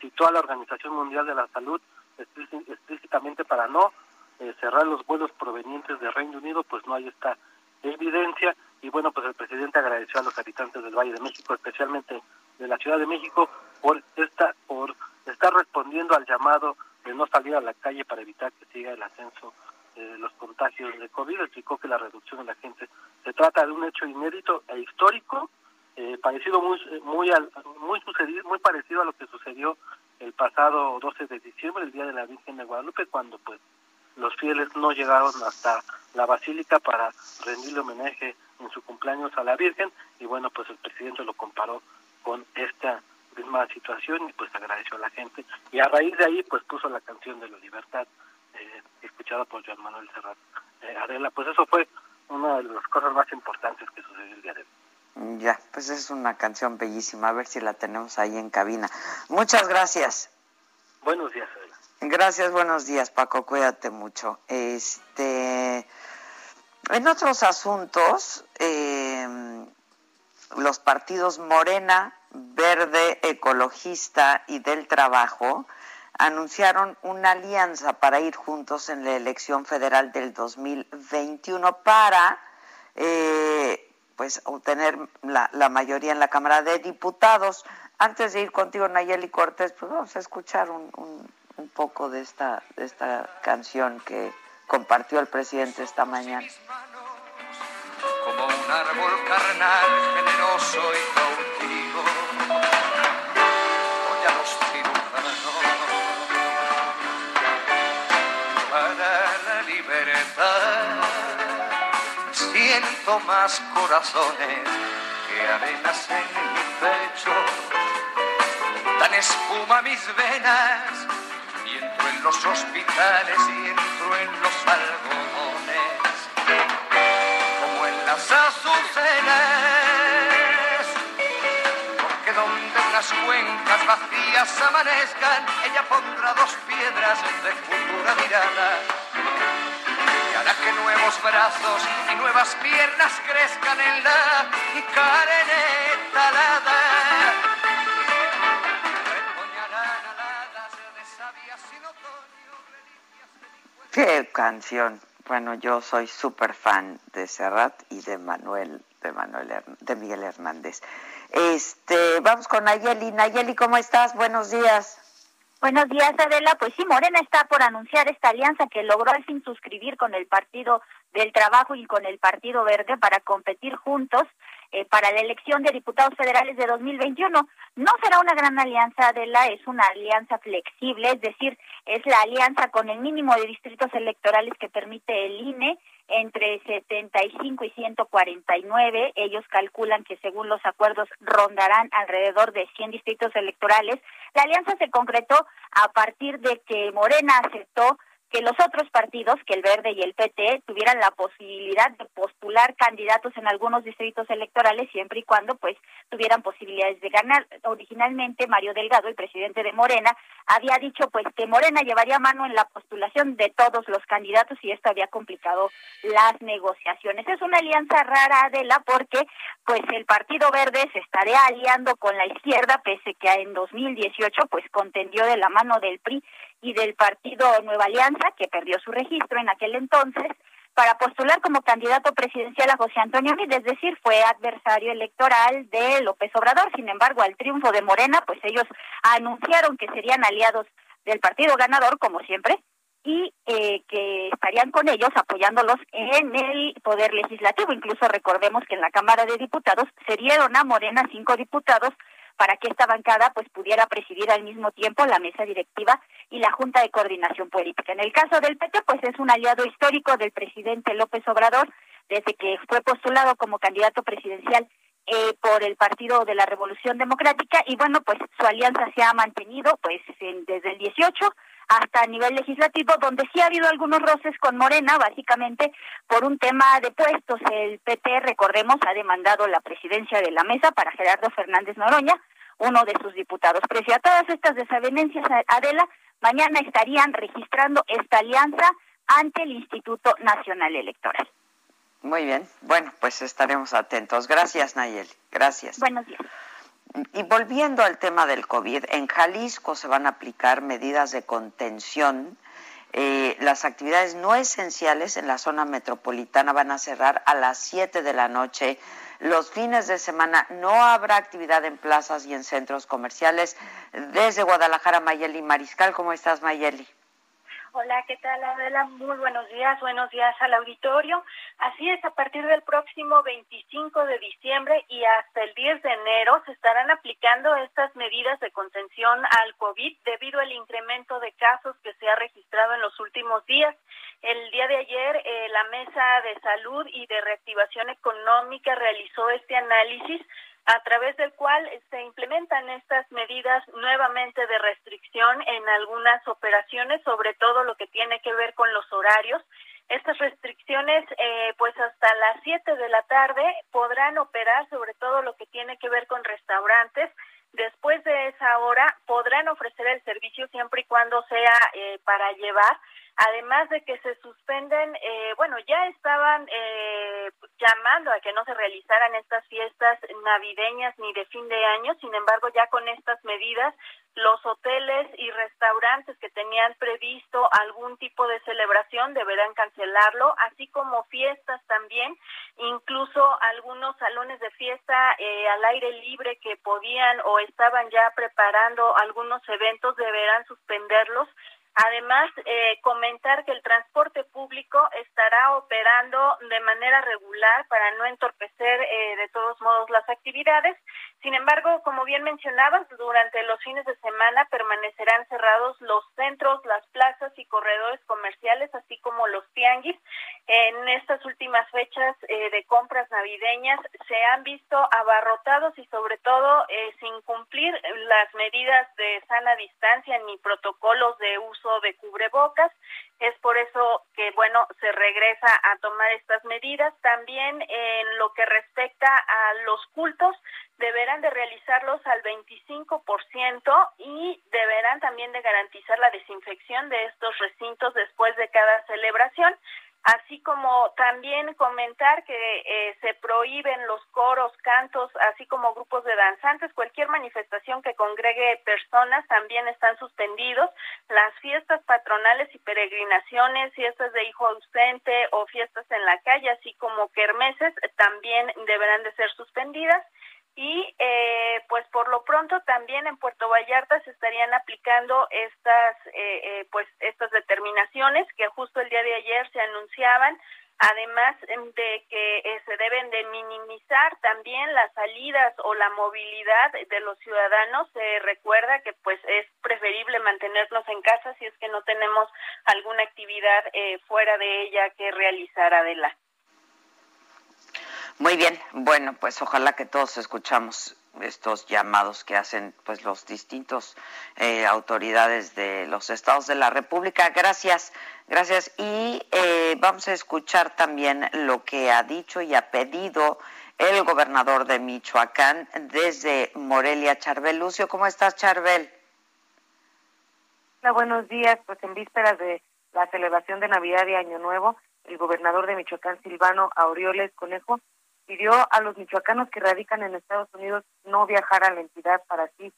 citó a la Organización Mundial de la Salud explícitamente para no eh, cerrar los vuelos provenientes de Reino Unido, pues no hay esta evidencia. Y bueno, pues el presidente agradeció a los habitantes del Valle de México, especialmente de la Ciudad de México, por esta, por estar respondiendo al llamado de no salir a la calle para evitar que siga el ascenso eh, los contagios de COVID, explicó que la reducción de la gente se trata de un hecho inédito e histórico, eh, parecido muy muy muy sucedido, muy parecido a lo que sucedió el pasado 12 de diciembre, el día de la Virgen de Guadalupe, cuando pues los fieles no llegaron hasta la basílica para rendirle homenaje en su cumpleaños a la Virgen y bueno pues el presidente lo comparó con esta misma situación y pues agradeció a la gente y a raíz de ahí pues puso la canción de la libertad eh, escuchada por Joan Manuel Serrat eh, Adela. Pues eso fue una de las cosas más importantes que sucedió el día de hoy. Ya pues es una canción bellísima a ver si la tenemos ahí en cabina. Muchas gracias. Buenos días. Gracias buenos días Paco cuídate mucho este en otros asuntos eh, los partidos Morena Verde, Ecologista y del Trabajo anunciaron una alianza para ir juntos en la elección federal del 2021 para eh, pues obtener la, mayoría en la Cámara de Diputados. Antes de ir contigo, Nayeli Cortés, pues vamos a escuchar un, un poco de esta, de esta canción que compartió el presidente esta mañana. Como un árbol carnal, generoso y cautivo siento más corazones que arenas en mi pecho. Dan espuma mis venas los hospitales y entro en los algodones, como en las azucenas, porque donde unas cuencas vacías amanezcan, ella pondrá dos piedras de futura mirada hará que nuevos brazos y nuevas piernas crezcan en la carne talada. Qué canción. Bueno, yo soy súper fan de Serrat y de Manuel, de Manuel, de Miguel Hernández. Este, vamos con Nayeli. Nayeli, ¿cómo estás? Buenos días. Buenos días, Adela. Pues sí, Morena está por anunciar esta alianza que logró al fin suscribir con el Partido del Trabajo y con el Partido Verde para competir juntos eh, para la elección de diputados federales de 2021. No será una gran alianza, Adela, es una alianza flexible, es decir, es la alianza con el mínimo de distritos electorales que permite el INE entre 75 y 149. Ellos calculan que según los acuerdos rondarán alrededor de 100 distritos electorales. La alianza se concretó a partir de que Morena aceptó que los otros partidos, que el Verde y el PT, tuvieran la posibilidad de postular candidatos en algunos distritos electorales siempre y cuando pues tuvieran posibilidades de ganar. Originalmente Mario Delgado, el presidente de Morena, había dicho pues que Morena llevaría mano en la postulación de todos los candidatos y esto había complicado las negociaciones. Es una alianza rara, Adela, porque pues el Partido Verde se estaría aliando con la izquierda, pese que en 2018 pues contendió de la mano del PRI y del partido Nueva Alianza, que perdió su registro en aquel entonces, para postular como candidato presidencial a José Antonio Meade, es decir, fue adversario electoral de López Obrador. Sin embargo, al triunfo de Morena, pues ellos anunciaron que serían aliados del partido ganador, como siempre, y eh, que estarían con ellos apoyándolos en el poder legislativo. Incluso recordemos que en la Cámara de Diputados se dieron a Morena cinco diputados para que esta bancada pues pudiera presidir al mismo tiempo la mesa directiva y la Junta de Coordinación Política. En el caso del PT, pues es un aliado histórico del presidente López Obrador desde que fue postulado como candidato presidencial eh, por el Partido de la Revolución Democrática y bueno, pues su alianza se ha mantenido pues desde el 18 hasta a nivel legislativo, donde sí ha habido algunos roces con Morena, básicamente por un tema de puestos. El PT, recordemos, ha demandado la presidencia de la mesa para Gerardo Fernández Noroña, uno de sus diputados. Pese a todas estas desavenencias, Adela, mañana estarían registrando esta alianza ante el Instituto Nacional Electoral. Muy bien. Bueno, pues estaremos atentos. Gracias, Nayeli. Gracias. Buenos días. Y volviendo al tema del COVID, en Jalisco se van a aplicar medidas de contención. Eh, las actividades no esenciales en la zona metropolitana van a cerrar a las 7 de la noche. Los fines de semana no habrá actividad en plazas y en centros comerciales. Desde Guadalajara, Mayeli Mariscal, ¿cómo estás, Mayeli? Hola, ¿qué tal Adela? Muy buenos días, buenos días al auditorio. Así es, a partir del próximo 25 de diciembre y hasta el 10 de enero se estarán aplicando estas medidas de contención al COVID debido al incremento de casos que se ha registrado en los últimos días. El día de ayer, eh, la Mesa de Salud y de Reactivación Económica realizó este análisis a través del cual se implementan estas medidas nuevamente de restricción en algunas operaciones, sobre todo lo que tiene que ver con los horarios. Estas restricciones, eh, pues hasta las 7 de la tarde podrán operar, sobre todo lo que tiene que ver con restaurantes. Después de esa hora podrán ofrecer el servicio siempre y cuando sea eh, para llevar además de que se suspenden, eh, bueno, ya estaban eh, llamando a que no se realizaran estas fiestas navideñas ni de fin de año, sin embargo, ya con estas medidas, los hoteles y restaurantes que tenían previsto algún tipo de celebración deberán cancelarlo, así como fiestas también, incluso algunos salones de fiesta eh, al aire libre que podían o estaban ya preparando algunos eventos deberán suspenderlos Además, eh, comentar que el transporte público estará operando de manera regular para no entorpecer eh, de todos modos las actividades. Sin embargo, como bien mencionabas, durante los fines de semana permanecerán cerrados los centros, las plazas y corredores comerciales, así como los tianguis. En estas últimas fechas eh, de compras navideñas se han visto abarrotados y sobre todo sin cumplir las medidas de sana distancia ni protocolos de uso de cubrebocas. Es por eso que, bueno, se regresa a tomar estas medidas. También en lo que respecta a los cultos, deberán de realizarlos al 25% y deberán también de garantizar la desinfección de estos recintos después de cada celebración así como también comentar que eh, se prohíben los coros, cantos, así como grupos de danzantes, cualquier manifestación que congregue personas también están suspendidos, las fiestas patronales y peregrinaciones, fiestas de hijo ausente o fiestas en la calle, así como kermeses, también deberán de ser suspendidas y eh, pues por lo pronto también en Puerto Vallarta se estarían aplicando estas eh, eh, pues estas determinaciones que justo el día de ayer se anunciaban además de que se deben de minimizar también las salidas o la movilidad de los ciudadanos. Se recuerda que pues es preferible mantenernos en casa si es que no tenemos alguna actividad fuera de ella que realizar adelante muy bien, bueno, pues ojalá que todos escuchamos estos llamados que hacen pues los distintos eh, autoridades de los estados de la República. Gracias, gracias. Y eh, vamos a escuchar también lo que ha dicho y ha pedido el gobernador de Michoacán desde Morelia, Charbel. Lucio, ¿cómo estás, Charbel? Hola, buenos días. Pues en vísperas de la celebración de Navidad y Año Nuevo, el gobernador de Michoacán, Silvano Aureoles Conejo, pidió a los michoacanos que radican en Estados Unidos no viajar a la entidad para así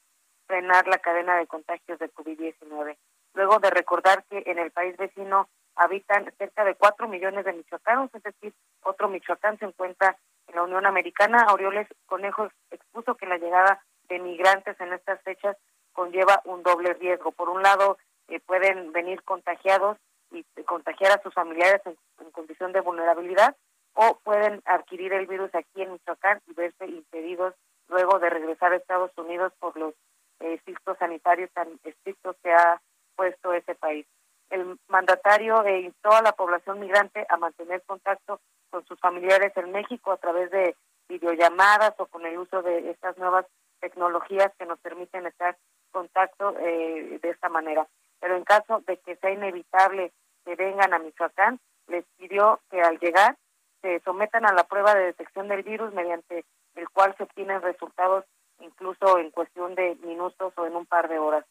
frenar la cadena de contagios de COVID-19. Luego de recordar que en el país vecino habitan cerca de 4 millones de michoacanos, es decir, otro Michoacán se encuentra en la Unión Americana, Aureoles Conejos expuso que la llegada de migrantes en estas fechas conlleva un doble riesgo. Por un lado, eh, pueden venir contagiados y contagiar a sus familiares en condición de vulnerabilidad o pueden adquirir el virus aquí en Michoacán y verse impedidos luego de regresar a Estados Unidos por los eh, sanitarios tan estrictos que ha puesto ese país. El mandatario eh, instó a la población migrante a mantener contacto con sus familiares en México a través de videollamadas o con el uso de estas nuevas tecnologías que nos permiten estar contacto eh, de esta manera. Pero en caso de que sea inevitable que vengan a Michoacán, les pidió que al llegar se sometan a la prueba de detección del virus mediante el cual se obtienen resultados incluso en cuestión de minutos o en un par de horas.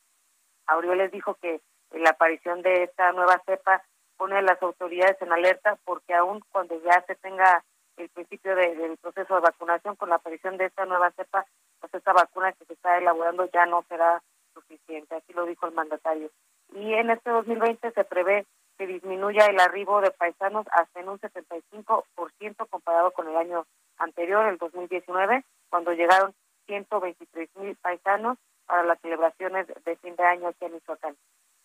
Aureoles dijo que la aparición de esta nueva cepa pone a las autoridades en alerta porque aún cuando ya se tenga el principio del proceso de vacunación con la aparición de esta nueva cepa, pues esta vacuna que se está elaborando ya no será suficiente, así lo dijo el mandatario. Y en este 2020 se prevé que disminuya el arribo de paisanos hasta en un 75% comparado con el año anterior, el 2019, cuando llegaron 123 mil paisanos para las celebraciones de fin de año aquí en Michoacán.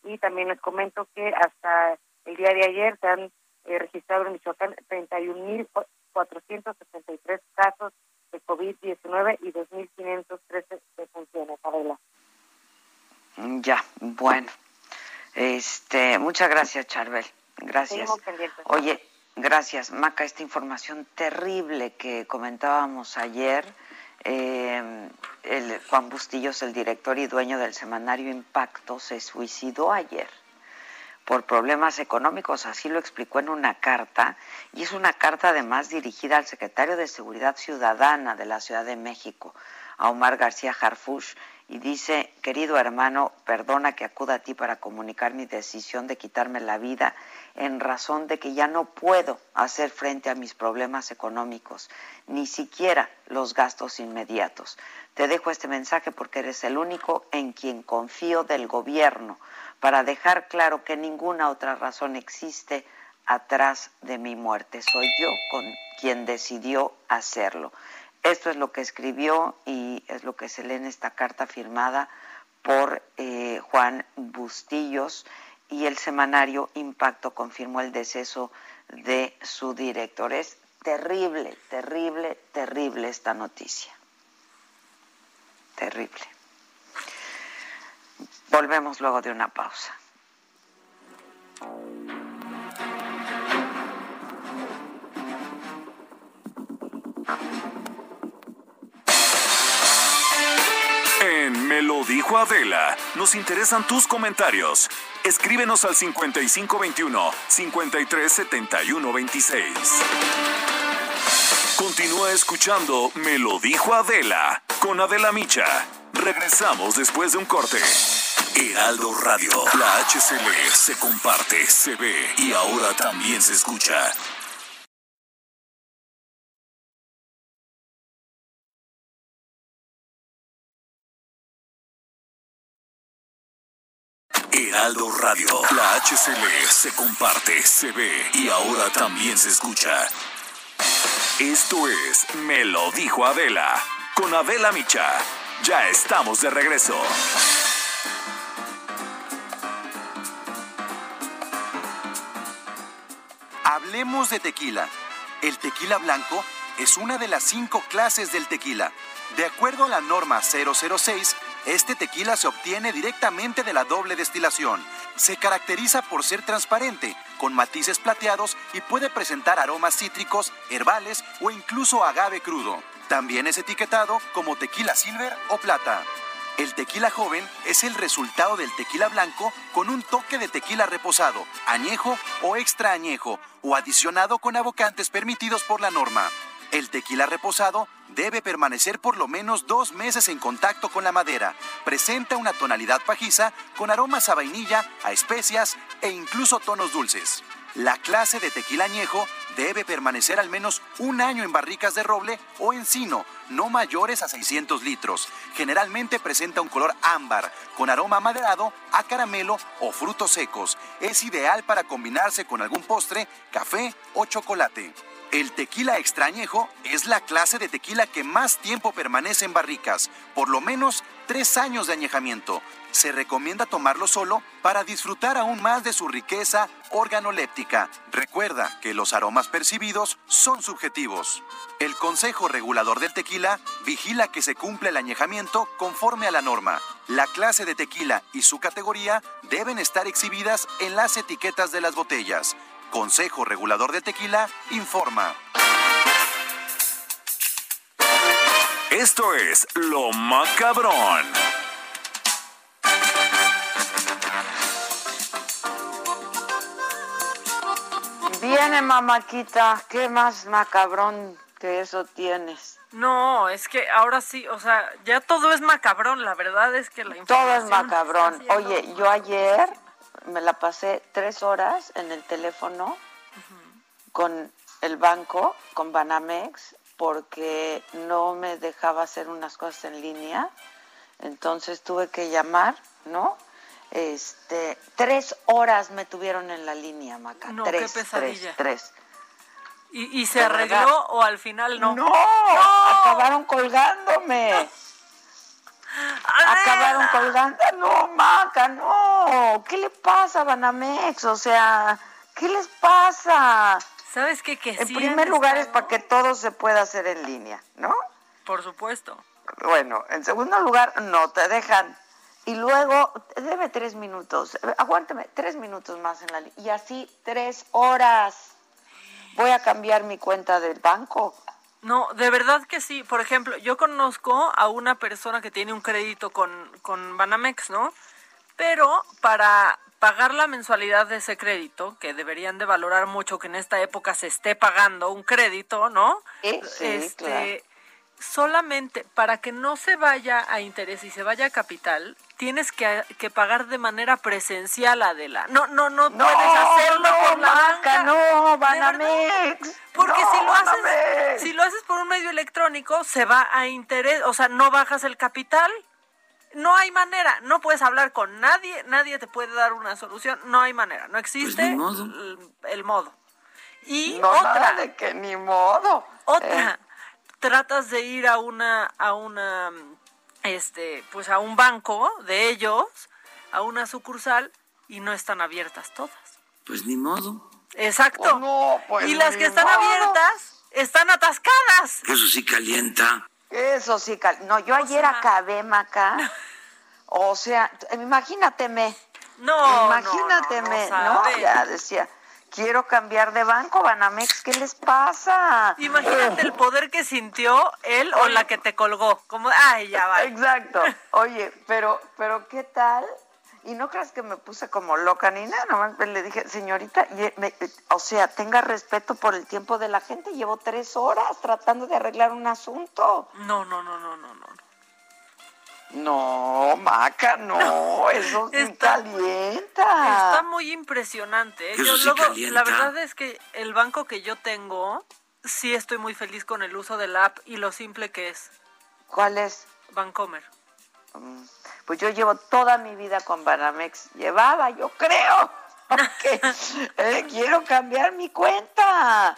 Y también les comento que hasta el día de ayer se han eh, registrado en Michoacán 31.473 casos de COVID-19 y 2.513 defunciones. Adela. Ya, bueno. Este, muchas gracias, Charbel. Gracias. Oye, gracias, Maca, esta información terrible que comentábamos ayer. Eh, el Juan Bustillos, el director y dueño del semanario Impacto, se suicidó ayer por problemas económicos, así lo explicó en una carta, y es una carta además dirigida al secretario de Seguridad Ciudadana de la Ciudad de México, a Omar García Harfush, y dice, querido hermano, perdona que acuda a ti para comunicar mi decisión de quitarme la vida en razón de que ya no puedo hacer frente a mis problemas económicos, ni siquiera los gastos inmediatos. Te dejo este mensaje porque eres el único en quien confío del gobierno para dejar claro que ninguna otra razón existe atrás de mi muerte. Soy yo quien decidió hacerlo. Esto es lo que escribió y es lo que se lee en esta carta firmada por eh, Juan Bustillos y el semanario Impacto confirmó el deceso de su director. Es terrible, terrible, terrible esta noticia. Terrible. Volvemos luego de una pausa. Dijo Adela, nos interesan tus comentarios. Escríbenos al 5521 537126. Continúa escuchando Me lo dijo Adela con Adela Micha. Regresamos después de un corte. Heraldo Radio, la HCL se comparte, se ve y ahora también se escucha. Heraldo Radio, la HCL se comparte, se ve y ahora también se escucha. Esto es Me lo dijo Adela, con Adela Micha. Ya estamos de regreso. Hablemos de tequila. El tequila blanco es una de las cinco clases del tequila. De acuerdo a la norma 006, este tequila se obtiene directamente de la doble destilación. Se caracteriza por ser transparente, con matices plateados y puede presentar aromas cítricos, herbales o incluso agave crudo. También es etiquetado como tequila silver o plata. El tequila joven es el resultado del tequila blanco con un toque de tequila reposado, añejo o extra añejo, o adicionado con abocantes permitidos por la norma. El tequila reposado debe permanecer por lo menos dos meses en contacto con la madera. Presenta una tonalidad pajiza con aromas a vainilla, a especias e incluso tonos dulces. La clase de tequila añejo debe permanecer al menos un año en barricas de roble o encino, no mayores a 600 litros. Generalmente presenta un color ámbar, con aroma maderado a caramelo o frutos secos. Es ideal para combinarse con algún postre, café o chocolate. El tequila extrañejo es la clase de tequila que más tiempo permanece en barricas, por lo menos tres años de añejamiento. Se recomienda tomarlo solo para disfrutar aún más de su riqueza organoléptica. Recuerda que los aromas percibidos son subjetivos. El Consejo Regulador del Tequila vigila que se cumpla el añejamiento conforme a la norma. La clase de tequila y su categoría deben estar exhibidas en las etiquetas de las botellas. Consejo Regulador de Tequila informa. Esto es Lo Macabrón. Viene, mamáquita, ¿qué más macabrón que eso tienes? No, es que ahora sí, o sea, ya todo es macabrón, la verdad es que la información... Todo es macabrón. Oye, yo ayer me la pasé tres horas en el teléfono con el banco, con Banamex, porque no me dejaba hacer unas cosas en línea. Entonces tuve que llamar, ¿no? Este, tres horas me tuvieron en la línea, Maca. No, tres, qué pesadilla. Tres, ¿Y, se arregló o al final no? no? acabaron colgándome. Acabaron colgando. No, Maca, no. ¿Qué le pasa a Banamex? O sea, ¿qué les pasa? ¿Sabes qué? Que En sí primer lugar es para que todo se pueda hacer en línea, ¿no? Por supuesto. Bueno, en segundo lugar, no te dejan. Y luego, debe tres minutos. Aguántame, tres minutos más en la línea. Y así, tres horas. Voy a cambiar mi cuenta del banco. No, de verdad que sí. Por ejemplo, yo conozco a una persona que tiene un crédito con, con Banamex, ¿no? Pero para pagar la mensualidad de ese crédito, que deberían de valorar mucho que en esta época se esté pagando un crédito, ¿no? Sí, sí, este, claro. solamente para que no se vaya a interés y se vaya a capital, tienes que, que pagar de manera presencial, Adela. No, no, no, No, puedes hacerlo no, por la banca. no, Banamex. Porque No, si lo haces, Banamex. si lo haces por un medio electrónico, se va a interés, o sea, no bajas el capital. No hay manera, no puedes hablar con nadie, nadie te puede dar una solución, no hay manera, no existe ni modo. El, el modo. Y No, otra, nada de que ni modo. otra, Eh, tratas de ir a una, a una, este, pues a un banco de ellos, a una sucursal, y no están abiertas todas. Pues ni modo. Exacto. Pues no, pues y las que están modo. abiertas están atascadas. Eso sí calienta. Eso sí, cal- no, yo ayer acabé, Maca. O sea, imagínateme. No, Imagínateme, no, no, ¿no? no sabe. Ya decía, quiero cambiar de banco, Banamex, ¿qué les pasa? Imagínate el poder que sintió él o la que te colgó. Como, ay, ya va. Exacto. Oye, pero, pero ¿qué tal? Y no creas que me puse como loca ni nada, nomás le dije, señorita, me- o sea, tenga respeto por el tiempo de la gente, llevo tres horas tratando de arreglar un asunto. No, no, no, no, no, no. No, Maca, no, eso sí Está- calienta. Está muy impresionante. ¿eh? Eso Yo sí luego, calienta. la verdad es que el banco que yo tengo, sí estoy muy feliz con el uso del app y lo simple que es. ¿Cuál es? Bancomer. Mm, Pues yo llevo toda mi vida con Banamex. Llevaba, yo creo. Porque eh, quiero cambiar mi cuenta.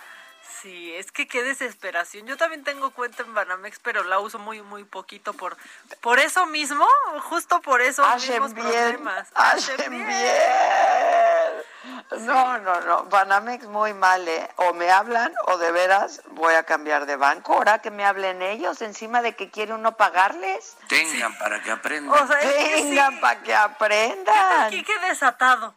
Sí, es que qué desesperación. Yo también tengo cuenta en Banamex, pero la uso muy, muy poquito por, por eso mismo, justo por Hacen mismos bien, problemas. hacen bien. No, no, no. Banamex muy mal, ¿eh? O me hablan o de veras voy a cambiar de banco. Ahora que me hablen ellos, encima de que quiere uno pagarles. Tengan para que aprendan. O sea, es que sí. Vengan para que aprendan. Aquí qué desatado.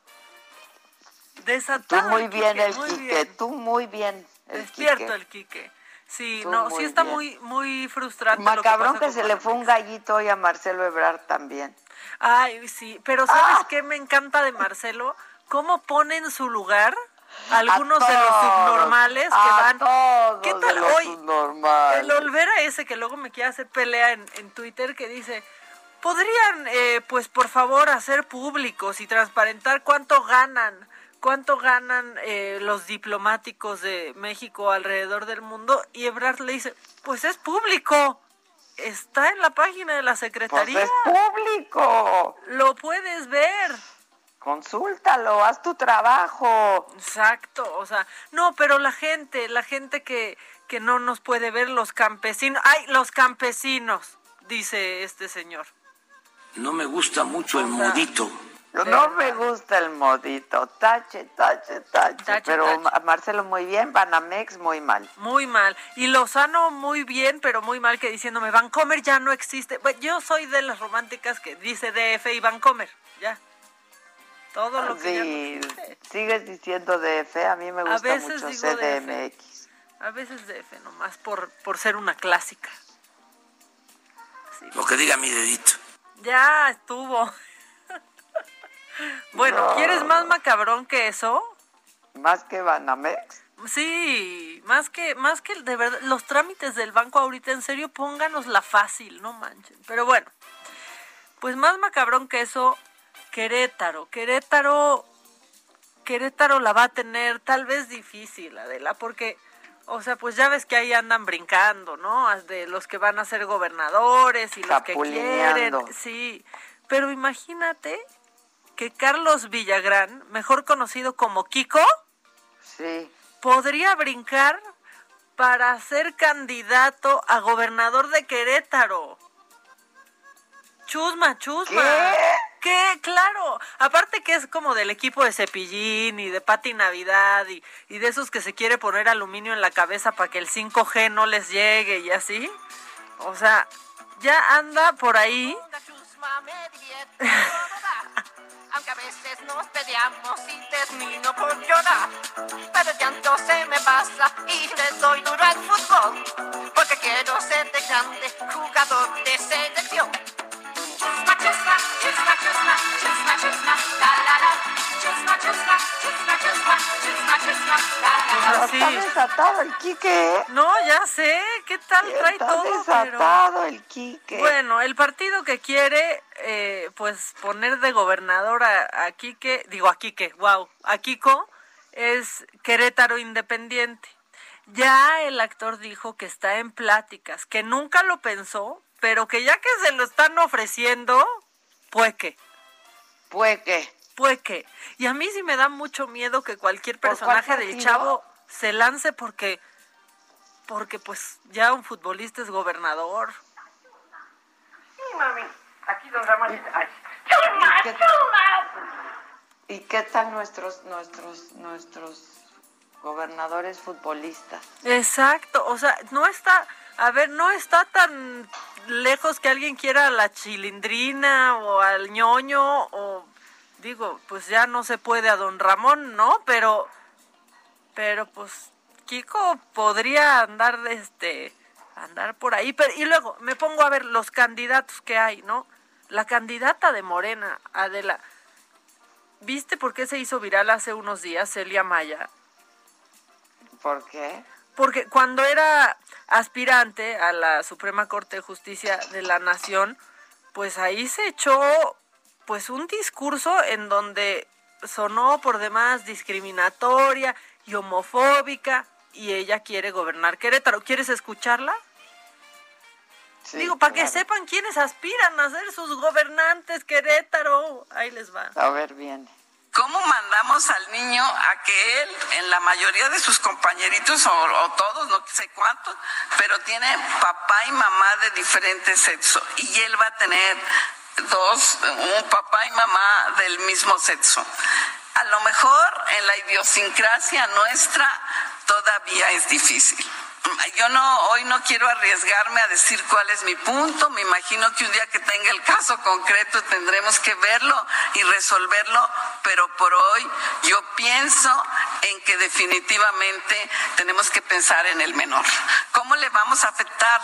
Tú Desatado. muy bien, Quique, el Quique, bien. tú muy bien. El Despierto Quique. el Quique. Sí, Tú no, sí está bien. muy, muy frustrante. lo que Macabrón pasa que, con se le fue un gallito hoy a Marcelo Ebrard también. Ay, sí, pero ¿sabes Ah. qué me encanta de Marcelo? ¿Cómo pone en su lugar algunos de los subnormales que van? todos ¿Qué tal hoy? subnormales. El Olvera ese que luego me quiere hacer pelea en, en Twitter que dice, ¿podrían, eh, pues por favor, hacer públicos y transparentar cuánto ganan? ¿Cuánto ganan eh, los diplomáticos de México alrededor del mundo? Y Ebrard le dice, pues es público. Está en la página de la Pues Secretaría. es público. Lo puedes ver. Consúltalo, haz tu trabajo. Exacto, o sea, no, pero la gente, la gente que, que no nos puede ver, los campesinos, ay, los campesinos, dice este señor. No me gusta mucho el modito. No me gusta el modito. Tache, tache, tache. Tache, pero tache. Marcelo muy bien, Banamex muy mal. Muy mal. Y Lozano muy bien, pero muy mal que diciéndome, Vancomer ya no existe. Bueno, yo soy de las románticas que dice DF y Vancomer, ya. Todo lo que ya no sigues diciendo DF, a mí me A gusta veces mucho digo CDMX. A veces DF nomás por, por ser una clásica. Lo que diga mi dedito. Ya estuvo. Bueno, No. ¿quieres más macabrón que eso? Más que Banamex. Sí, más que, más que de verdad, los trámites del banco ahorita, en serio, pónganosla fácil, no manchen. Pero bueno, pues más macabrón que eso, Querétaro. Querétaro, Querétaro la va a tener tal vez difícil, Adela, porque, o sea, pues ya ves que ahí andan brincando, ¿no? De los que van a ser gobernadores y los que quieren. Sí, pero imagínate que Carlos Villagrán, mejor conocido como Kiko, Sí. podría brincar para ser candidato a gobernador de Querétaro. Chusma, chusma. ¿Qué? Claro. Aparte que es como del equipo de Cepillín y de Pati Navidad y, y de esos que se quiere poner aluminio en la cabeza para que el 5G no les llegue y así. O sea, ya anda por ahí. Aunque a veces nos peleamos y termino por llorar. Pero el llanto se me pasa y te doy duro al fútbol. Porque quiero ser de grande jugador de selección. Chusma, chusma, chusma, chusma, chusma, chusma, la la la. La. Está desatado el Quique. ¿eh? No, ya sé, ¿qué tal trae Está todo? desatado el Quique. Bueno, el partido que quiere, eh, pues, poner de gobernador a, a Quique, digo a Quique, wow, a Kiko, es Querétaro Independiente. Ya el actor dijo que está en pláticas, que nunca lo pensó, pero que ya que se lo están ofreciendo, pues que. Pues que. Pues que. Y a mí sí me da mucho miedo que cualquier ¿Por cuál personaje del chavo se lance porque, porque pues ya un futbolista es gobernador. Sí, mami. Aquí don Ramón. Ay. ¿Y qué, ¿Y qué tal nuestros, nuestros, nuestros gobernadores futbolistas? Exacto, o sea, no está, a ver, no está tan lejos que alguien quiera a la chilindrina o al ñoño o digo, pues ya no se puede a don Ramón, ¿no? Pero, pero pues Kiko podría andar de este, andar por ahí, pero y luego me pongo a ver los candidatos que hay, ¿no? La candidata de Morena, Adela, ¿viste por qué se hizo viral hace unos días Celia Maya? ¿Por qué? Porque cuando era aspirante a la Suprema Corte de Justicia de la Nación, pues ahí se echó pues un discurso en donde sonó por demás discriminatoria y homofóbica y ella quiere gobernar Querétaro. ¿Quieres escucharla? Digo, para que sepan quiénes aspiran a ser sus gobernantes Querétaro. Ahí les va. A ver, bien. ¿Cómo mandamos al niño a que él, en la mayoría de sus compañeritos, o, o todos, no sé cuántos, pero tiene papá y mamá de diferente sexo? Y él va a tener dos, un papá y mamá del mismo sexo. A lo mejor en la idiosincrasia nuestra todavía es difícil. Yo no, hoy no quiero arriesgarme a decir cuál es mi punto. Me imagino que un día que tenga el caso concreto tendremos que verlo y resolverlo, pero por hoy yo pienso en que definitivamente tenemos que pensar en el menor. ¿Cómo le vamos a afectar?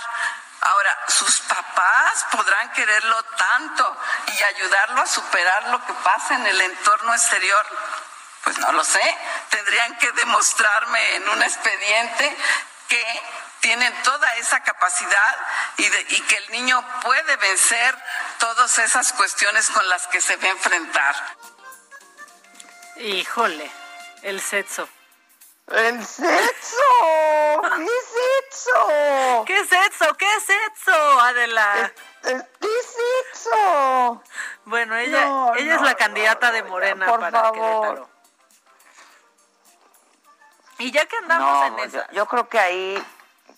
Ahora, sus papás podrán quererlo tanto y ayudarlo a superar lo que pasa en el entorno exterior. Pues no lo sé. Tendrían que demostrarme en un expediente que tienen toda esa capacidad y, de- y que el niño puede vencer todas esas cuestiones con las que se va a enfrentar. Híjole, el sexo. ¡El sexo! ¿Qué sexo? ¿Qué sexo? ¿Qué sexo, Adela? ¿Qué sexo? Bueno, ella, No, ella es no, la candidata de Morena por para favor. Querétaro. Y ya que andamos en yo, esa, yo creo que ahí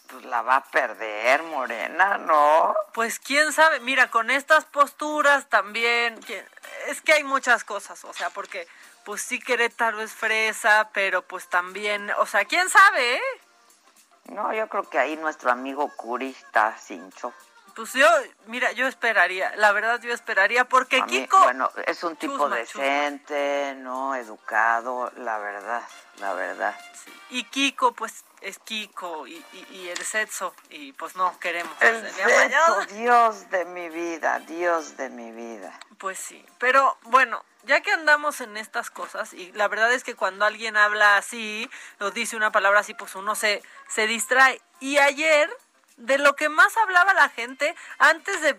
pues, la va a perder Morena, ¿no? pues quién sabe, mira, con estas posturas también, es que hay muchas cosas, o sea, porque pues sí Querétaro es fresa, pero pues también, o sea, quién sabe, ¿eh? No, yo creo que ahí nuestro amigo Curi está cincho. Pues yo, mira, yo esperaría, la verdad yo esperaría, porque mí, Kiko, bueno, es un tipo Chusma, chusma. decente, ¿no? Educado, la verdad, la verdad. y Kiko, pues es Kiko, y, y, y el sexo, y pues no queremos. El sexo, Dios de mi vida, Dios de mi vida. Pues sí, pero bueno, ya que andamos en estas cosas, y la verdad es que cuando alguien habla así, o dice una palabra así, pues uno se, se distrae. Y ayer, de lo que más hablaba la gente, antes de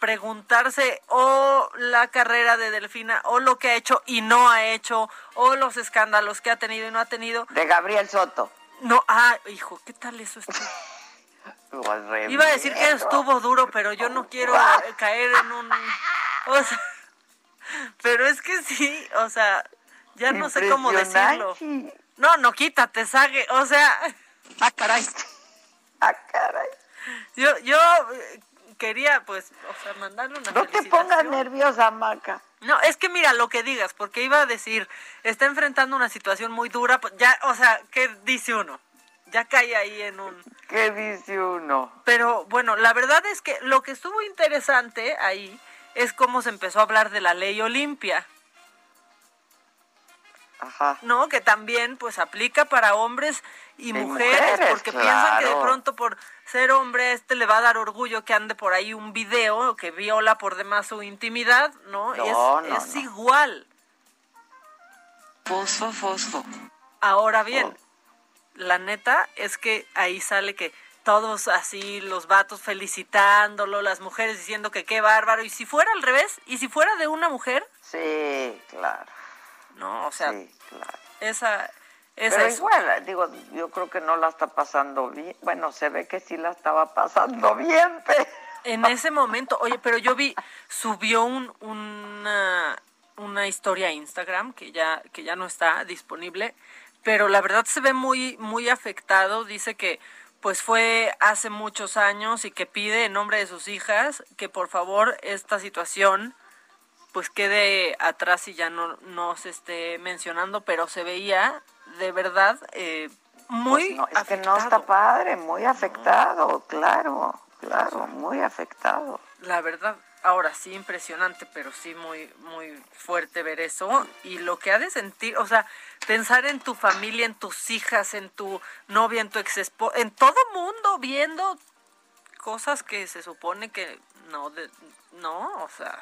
preguntarse o la carrera de Delfina, o lo que ha hecho y no ha hecho, o los escándalos que ha tenido y no ha tenido. De Gabriel Soto. No, ah, hijo, ¿qué tal eso estuvo? Pues, Iba a decir que estuvo duro, pero yo no quiero eh, caer en un... O sea, pero es que sí, o sea, ya no sé cómo decirlo. No, no, quítate, Sague, o sea... Ah, caray. Ah, caray. Yo, yo eh, quería, pues, o sea, mandarle una No te pongas nerviosa, Maca. No, es que mira lo que digas, porque iba a decir, está enfrentando una situación muy dura, pues, ya, o sea, ¿qué dice uno? Ya cae ahí en un... ¿Qué dice uno? Pero bueno, la verdad es que lo que estuvo interesante ahí es cómo se empezó a hablar de la ley Olimpia. Ajá. ¿no? Que también pues aplica para hombres y, Y mujeres, mujeres, porque piensan que de pronto por ser hombre este le va a dar orgullo que ande por ahí un video que viola por demás su intimidad, ¿no? No, es no, es no. igual. Fosfo, fosfo. Ahora bien, la neta es que ahí sale que todos así, los vatos felicitándolo, las mujeres diciendo que qué bárbaro, y si fuera al revés, y si fuera de una mujer, Sí, claro. No, o sea, Sí, claro. esa, esa Pero es igual, digo, yo creo que no la está pasando bien. Bueno, se ve que sí la estaba pasando bien, pero... En ese momento, oye, pero yo vi, subió un, una, una historia a Instagram que ya, que ya no está disponible, pero la verdad se ve muy, muy afectado. Dice que pues fue hace muchos años y que pide en nombre de sus hijas que por favor esta situación pues quede atrás y ya no, no se esté mencionando, pero se veía de verdad eh, muy Pues no, es que no está padre, muy afectado, claro, claro, muy afectado. La verdad, ahora sí impresionante, pero sí muy muy fuerte ver eso. Y lo que ha de sentir, o sea, pensar en tu familia, en tus hijas, en tu novia, en tu ex en todo mundo viendo cosas que se supone que no de- no, o sea,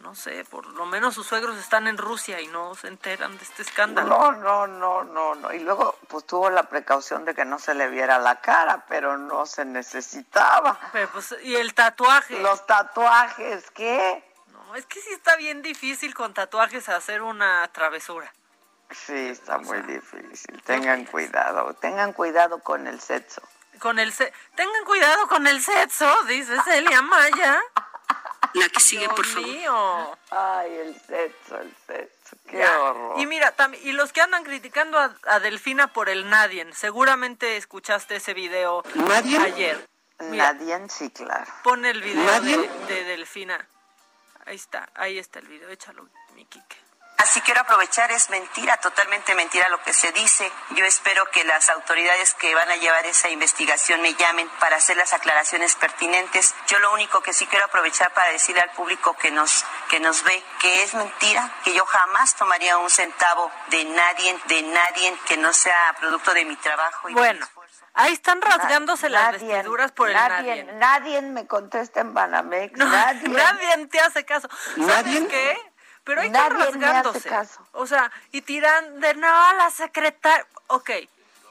no sé, por lo menos sus suegros están en Rusia y no se enteran de este escándalo. No, no, no, no, no. Y luego, pues tuvo la precaución de que no se le viera la cara, pero no se necesitaba. Pero, pues, y el tatuaje. Los tatuajes, ¿qué? No, es que sí está bien difícil con tatuajes hacer una travesura. Sí, está muy difícil. Tengan cuidado, tengan cuidado con el sexo. Con el se tengan cuidado con el sexo, dice Celia Maya. La que sigue, por favor. mío. Ay, el sexo, el sexo, qué Ya. horror. Y mira, también, y los que andan criticando a, a Delfina por el Nadien, seguramente escuchaste ese video ¿Nadien? ayer. Mira, Nadie, sí, claro. pon el video de, ¿Nadien? de Delfina. Ahí está, ahí está el video, échalo, mi Quique. Así quiero aprovechar, es mentira, totalmente mentira lo que se dice. Yo espero que las autoridades que van a llevar esa investigación me llamen para hacer las aclaraciones pertinentes. Yo lo único que sí quiero aprovechar para decirle al público que nos, que nos ve que es mentira, que yo jamás tomaría un centavo de nadie, de nadie que no sea producto de mi trabajo. Y de Bueno, ahí están rasgándose las Nadie, vestiduras por el nadie, Nadien. nadie me contesta en Banamex, No, nadie. nadie te hace caso. ¿Sabes ¿Nadie? qué? Pero ahí están Nadie me hace rasgándose. caso. O sea, y tiran de no, la secretaria. Ok.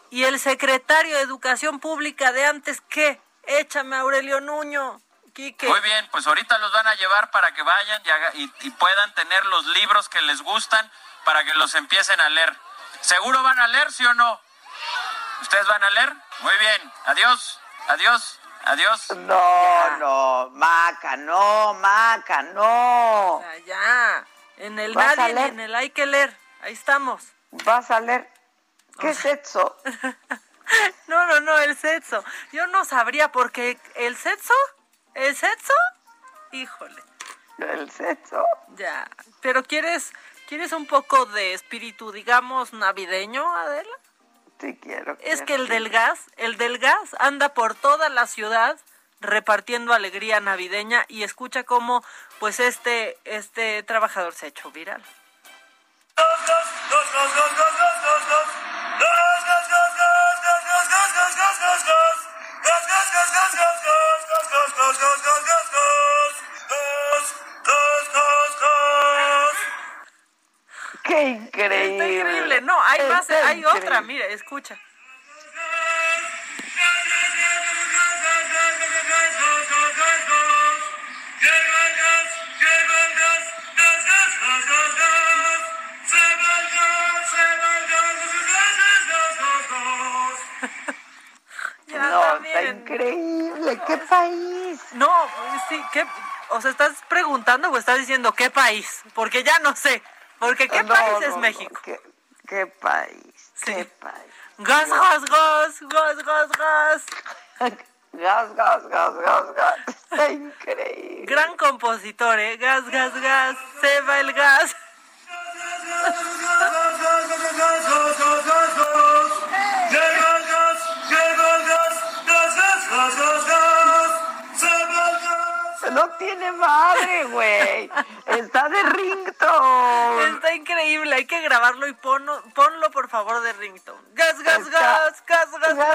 ¿Y el secretario de Educación Pública de antes qué? Échame a Aurelio Nuño. Quique. Muy bien, pues ahorita los van a llevar para que vayan y, haga- y- y puedan tener los libros que les gustan para que los empiecen a leer. ¿Seguro van a leer, sí o no? ¿Ustedes van a leer? Muy bien. Adiós, adiós, adiós. No, no, Maca, no, Maca, no. Ya. En el ¿Vas a nadie, leer? en el hay que leer. Ahí estamos. Vas a leer. ¿Qué sexo? No, no, no, el sexo. Yo no sabría porque el sexo, el sexo, híjole. El sexo. Ya. Pero quieres, quieres un poco de espíritu, digamos, navideño, Adela. Sí quiero. Es quiero. que el del gas, el del gas anda por toda la ciudad repartiendo alegría navideña y escucha cómo, pues este, este trabajador se ha hecho viral. Qué increíble. Está increíble. No, hay más, hay otra, mire, escucha. Increíble. ¿Qué país? No, pues sí, ¿qué? O sea, ¿estás preguntando o estás diciendo qué país? Porque ya no sé. Porque ¿qué No, país no, es no, México? ¿Qué, qué país? Sí. ¿Qué país? Gas, gas, gas, gas, gas, gas. gas, gas, gas, gas, gas. Está increíble. Gran compositor, ¿eh? Gas, gas, gas, se va el gas. No tiene madre, güey. Está de ringtone. Está increíble, hay que grabarlo y ponlo, ponlo por favor de ringtone. Gas, gas, gas, gas, gas, gas.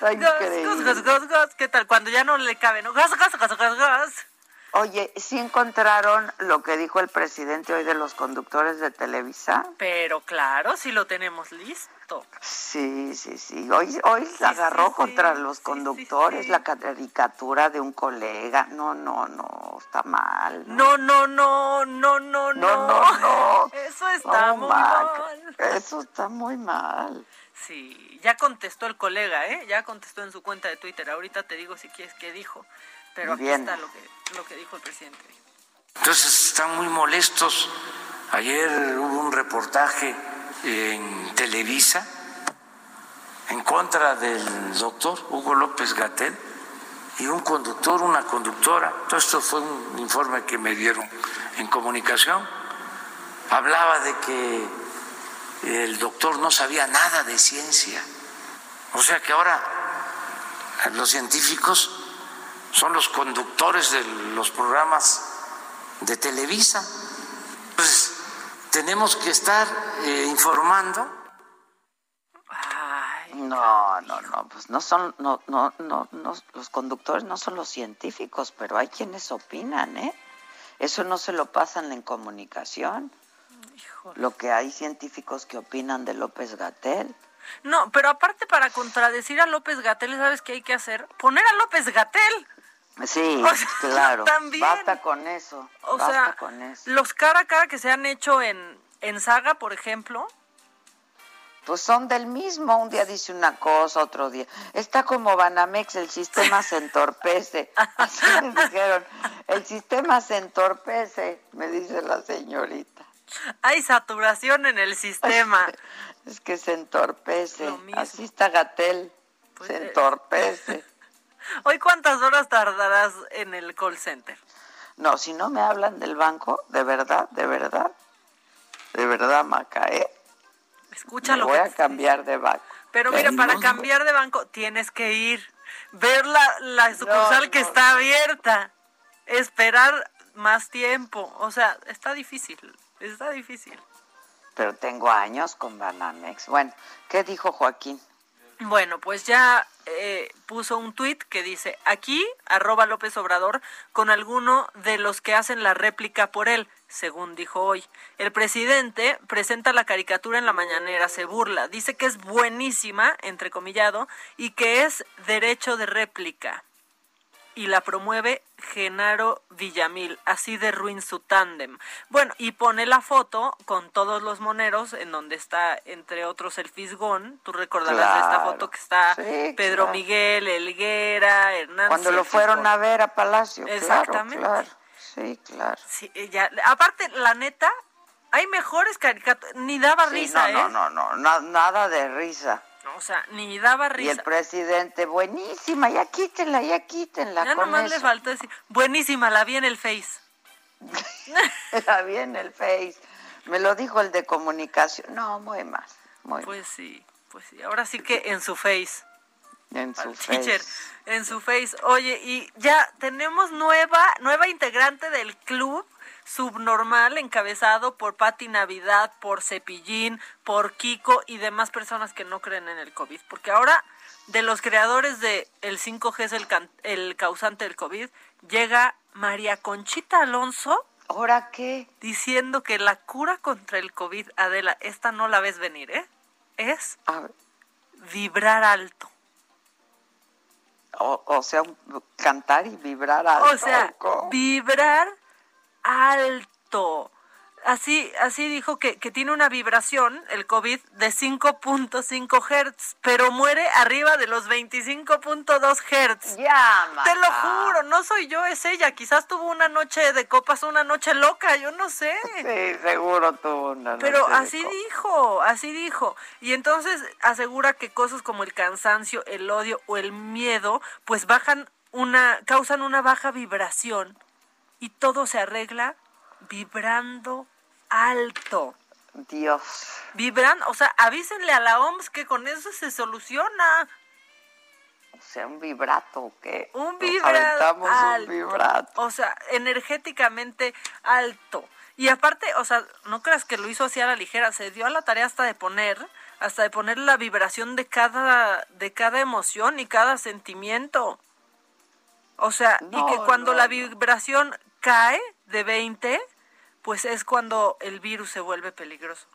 Gas, gas, gas, gas, gas. ¿Qué tal? Cuando ya no le cabe, ¿no? Gas, gas, gas, gas, gas. Oye, ¿sí encontraron lo que dijo el presidente hoy de los conductores de Televisa? Pero claro, si lo tenemos listo. Sí, sí, sí. Hoy, hoy se agarró contra los conductores la caricatura de un colega. No, no, no, está mal. No, no, no, no, no, no. No, no, no. Eso está No, muy mal. Eso está muy mal. Sí, ya contestó el colega, ¿eh? Ya contestó en su cuenta de Twitter. Ahorita te digo si quieres qué dijo. Pero aquí Bien. está lo que, lo que dijo el presidente. Entonces están muy molestos. Ayer hubo un reportaje en Televisa en contra del doctor Hugo López Gatel y un conductor, una conductora. Todo esto fue un informe que me dieron en comunicación. Hablaba de que el doctor no sabía nada de ciencia. O sea que ahora los científicos son los conductores de los programas de Televisa. Entonces, tenemos que estar eh, informando. No, no, no, pues no son, no, no, no, no, los conductores no son los científicos, pero hay quienes opinan, ¿eh? Eso no se lo pasan en comunicación. Lo que hay científicos que opinan de López Gatel. No, pero aparte para contradecir a López Gatel, ¿sabes qué hay que hacer? Poner a López Gatel. Sí, O sea, claro. también. Basta con eso. O basta sea, con eso. los cara a cara que se han hecho en, en Saga, por ejemplo, Pues son del mismo, un día dice una cosa, otro día. Está como Banamex, el sistema se entorpece. Así me dijeron, el sistema se entorpece, me dice la señorita. hay saturación en el sistema. Es que se entorpece. Así está Gatel, Pues, se entorpece. Hoy, ¿cuántas horas tardarás en el call center? No, si no me hablan del banco, de verdad, de verdad, de verdad, Maca, ¿eh? Escucha Me lo voy que a cambiar de banco. Pero mira, para cambiar de banco tienes que ir, ver la, la sucursal No, que no, está abierta, esperar más tiempo. O sea, está difícil, está difícil. Pero tengo años con Banamex. Bueno, ¿qué dijo Joaquín? Bueno, pues ya eh, puso un tuit que dice, aquí, arroba López Obrador, con alguno de los que hacen la réplica por él, según dijo hoy. El presidente presenta la caricatura en la mañanera, se burla, dice que es buenísima, entrecomillado, y que es derecho de réplica. Y la promueve Genaro Villamil, así de ruin su tándem. Bueno, y pone la foto con todos los moneros, en donde está, entre otros, el Fisgón. Tú recordarás de esta Claro. foto que está Sí, Pedro claro. Miguel, Elguera, Hernández. Cuando lo fueron Fisgón. a ver a Palacio. claro, Exactamente. Claro, Sí, claro. Sí, ya- aparte, la neta, hay mejores caricaturas. Ni daba Sí, risa, no, ¿eh? no, no, no, na- nada de risa. O sea, ni daba Y el risa. presidente, buenísima, ya quítenla, ya quítenla Ya con nomás le eso. faltó decir, buenísima, la vi en el Face. La vi en el Face. Me lo dijo el de comunicación. No, muy mal, muy Pues sí, pues sí. Ahora sí que en su Face. En su Face. en su face. Oye, y ya tenemos nueva, nueva integrante del club subnormal encabezado por Patti Navidad, por Cepillín, por Kiko y demás personas que no creen en el COVID. Porque ahora, de los creadores de el 5G es el, el causante del COVID, llega María Conchita Alonso. ¿Ahora qué? Diciendo que la cura contra el COVID, Adela, esta no la ves venir, ¿eh? Es vibrar alto. O, o sea, cantar y vibrar alto. O sea, ¿cómo? vibrar alto. así, así dijo que, que tiene una vibración, el COVID, de 5.5 hertz, pero muere arriba de los 25.2 hertz. Ya, Te lo juro, no soy yo, es ella. Quizás tuvo una noche de copas, una noche loca, yo no sé. Sí, seguro tuvo una Pero noche de así dijo, así dijo. Y entonces asegura que cosas como el cansancio, el odio o el miedo, pues bajan una, causan una baja vibración y todo se arregla vibrando alto. Dios. Vibran, o sea, avísenle a la OMS que con eso se soluciona. O sea, un vibrato, ¿o ¿qué? Un vibrato. un vibrato. O sea, energéticamente alto. Y aparte, o sea, no creas que lo hizo así a la ligera, se dio a la tarea hasta de poner, hasta de poner la vibración de cada, de cada emoción y cada sentimiento. O sea, y que cuando no, la vibración cae de 20, pues es cuando el virus se vuelve peligroso.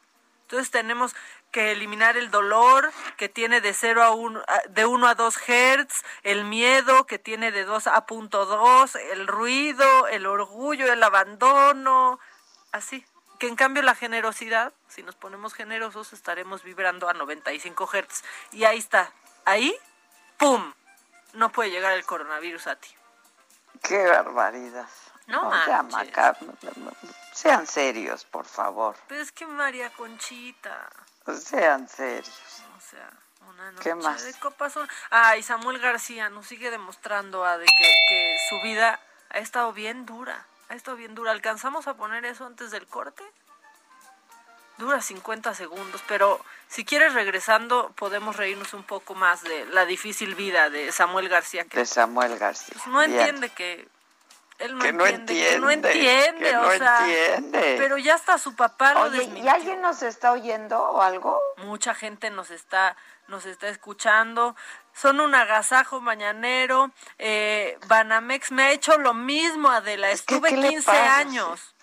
Entonces tenemos que eliminar el dolor que tiene de 0 a 1 de 1 a 2 hertz, el miedo que tiene de 2 a punto 2, el ruido, el orgullo, el abandono, así. Que en cambio la generosidad, si nos ponemos generosos, estaremos vibrando a 95 hertz. Y ahí está, ahí, ¡pum! No puede llegar el coronavirus a ti. Qué barbaridad. No. Maca- Sean serios, por favor. Pero es que María Conchita, Sean serios. o sea, una noche ¿Qué más? de copas. un- Ay, Samuel García nos sigue demostrando a de que, que su vida ha estado bien dura. Ha estado bien dura. ¿Alcanzamos a poner eso antes del corte? Dura 50 segundos, pero si quieres regresando podemos reírnos un poco más de la difícil vida de Samuel García, que De Samuel García. pues, no Bien. entiende que él no Que no entiende, que no entiende, entiende, que o no sea, entiende. pero ya hasta su papá lo Oye, ¿y alguien nos está oyendo o algo? Mucha gente nos está, nos está escuchando. Son un agasajo mañanero. Eh, Banamex me ha hecho lo mismo, Adela. Estuve ¿qué le 15 pasa? años.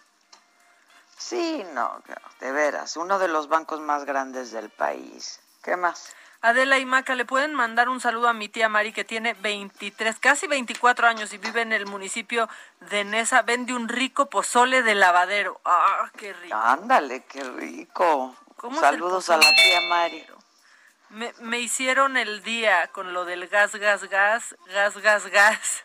Sí, no, de veras, uno de los bancos más grandes del país. ¿Qué más? Adela y Maca, ¿le pueden mandar un saludo a mi tía Mari que tiene 23, casi 24 años y vive en el municipio de Nesa? Vende un rico pozole de lavadero. ¡Ah, qué rico! Ándale, qué rico. ¿Cómo es el Saludos a la tía Mari. Me, me hicieron el día con lo del gas, gas, gas, gas, gas, gas.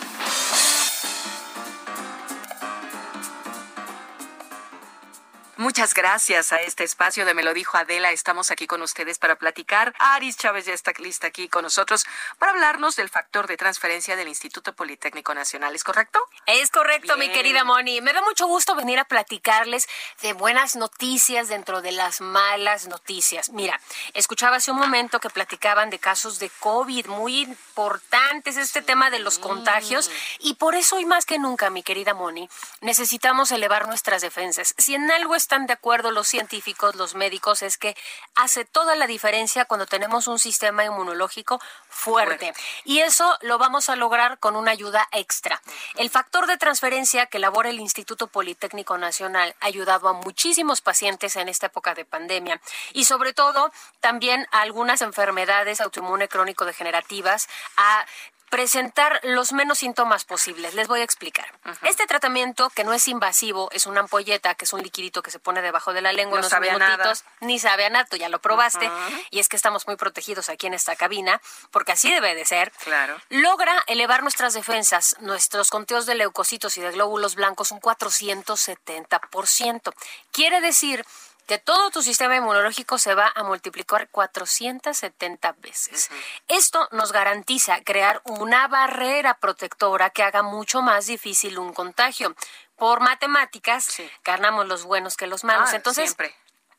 Muchas gracias a este espacio de Me lo dijo Adela. Estamos aquí con ustedes para platicar. Aris Chávez ya está lista aquí con nosotros para hablarnos del factor de transferencia del Instituto Politécnico Nacional. ¿Es correcto? Es correcto, mi querida Moni. Me da mucho gusto venir a platicarles de buenas noticias dentro de las malas noticias. Mira, escuchaba hace un momento que platicaban de casos de COVID muy importantes, este tema de los contagios, y por eso hoy más que nunca, mi querida Moni, necesitamos elevar nuestras defensas. Si en algo están de acuerdo los científicos, los médicos, es que hace toda la diferencia cuando tenemos un sistema inmunológico fuerte. Y eso lo vamos a lograr con una ayuda extra. El factor de transferencia que elabora el Instituto Politécnico Nacional ha ayudado a muchísimos pacientes en esta época de pandemia y sobre todo también a algunas enfermedades autoinmune crónico degenerativas a presentar los menos síntomas posibles. Les voy a explicar. Este tratamiento, que no es invasivo, es una ampolleta, que es un liquidito que se pone debajo de la lengua No unos sabe a nada. minutitos, ni sabe a nada, tú ya lo probaste, y es que estamos muy protegidos aquí en esta cabina, porque así debe de ser. Claro. Logra elevar nuestras defensas, nuestros conteos de leucocitos y de glóbulos blancos un 470%. Quiere decir que todo tu sistema inmunológico se va a multiplicar 470 veces. Esto nos garantiza crear una barrera protectora que haga mucho más difícil un contagio. Por matemáticas, ganamos los buenos que los malos. Ah, Entonces, siempre.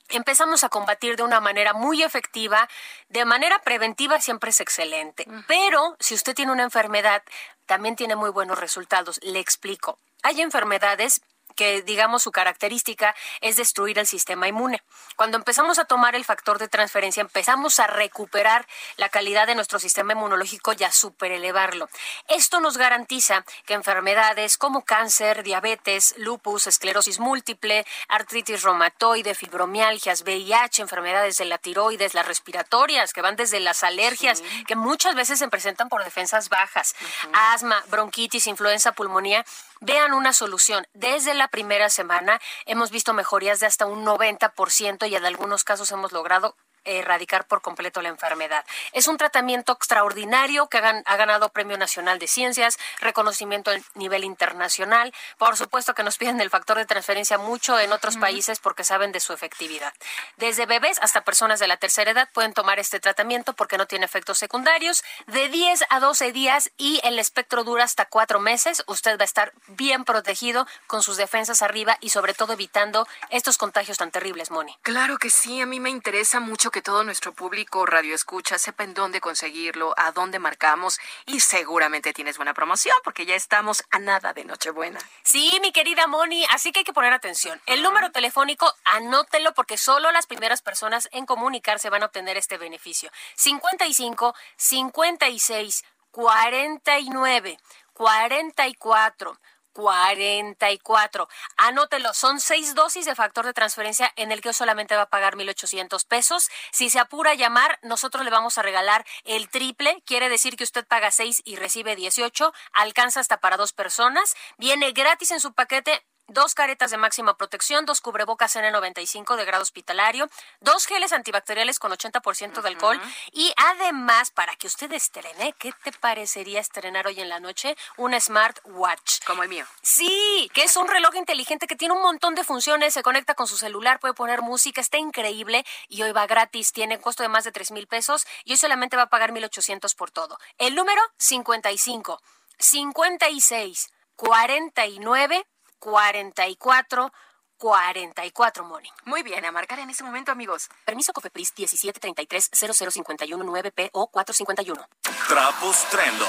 empezamos a combatir de una manera muy efectiva, de manera preventiva siempre es excelente, pero si usted tiene una enfermedad, también tiene muy buenos resultados. Le explico. Hay enfermedades que digamos su característica es destruir el sistema inmune. Cuando empezamos a tomar el factor de transferencia, empezamos a recuperar la calidad de nuestro sistema inmunológico y a superelevarlo. Esto nos garantiza que enfermedades como cáncer, diabetes, lupus, esclerosis múltiple, artritis reumatoide, fibromialgias, VIH, enfermedades de la tiroides, las respiratorias, que van desde las alergias, que muchas veces se presentan por defensas bajas, asma, bronquitis, influenza, pulmonía, vean una solución. Desde la primera semana hemos visto mejorías de hasta un 90% y en algunos casos hemos logrado erradicar por completo la enfermedad. Es un tratamiento extraordinario que ha ganado Premio Nacional de Ciencias, reconocimiento a nivel internacional. Por supuesto que nos piden el factor de transferencia mucho en otros países porque saben de su efectividad. Desde bebés hasta personas de la tercera edad pueden tomar este tratamiento porque no tiene efectos secundarios. De 10 a 12 días y el espectro dura hasta cuatro meses. Usted va a estar bien protegido con sus defensas arriba y sobre todo evitando estos contagios tan terribles, Moni. Claro que sí, a mí me interesa mucho que todo nuestro público radio escucha sepa en dónde conseguirlo, a dónde marcamos y seguramente tienes buena promoción porque ya estamos a nada de Nochebuena. Sí, mi querida Moni, así que hay que poner atención. El número telefónico, anótelo porque solo las primeras personas en comunicarse van a obtener este beneficio. 55 56 49 44 44. Anótelo, son seis dosis de factor de transferencia en el que solamente va a pagar 1,800 pesos. Si se apura a llamar, nosotros le vamos a regalar el triple. Quiere decir que usted paga seis y recibe 18. Alcanza hasta para dos personas. Viene gratis en su paquete dos caretas de máxima protección, dos cubrebocas N95 de grado hospitalario, dos geles antibacteriales con 80% de alcohol y además, para que usted estrene, ¿qué te parecería estrenar hoy en la noche? Un smartwatch. Como el mío. Sí, que es un reloj inteligente que tiene un montón de funciones, se conecta con su celular, puede poner música, está increíble y hoy va gratis, tiene costo de más de 3 mil pesos y hoy solamente va a pagar 1,800 por todo. El número 55 56 49 44 44 Moni. Muy bien, a marcar en ese momento, amigos. Permiso Cofepris 1733 0051 9P o 451. Trapos Trendo.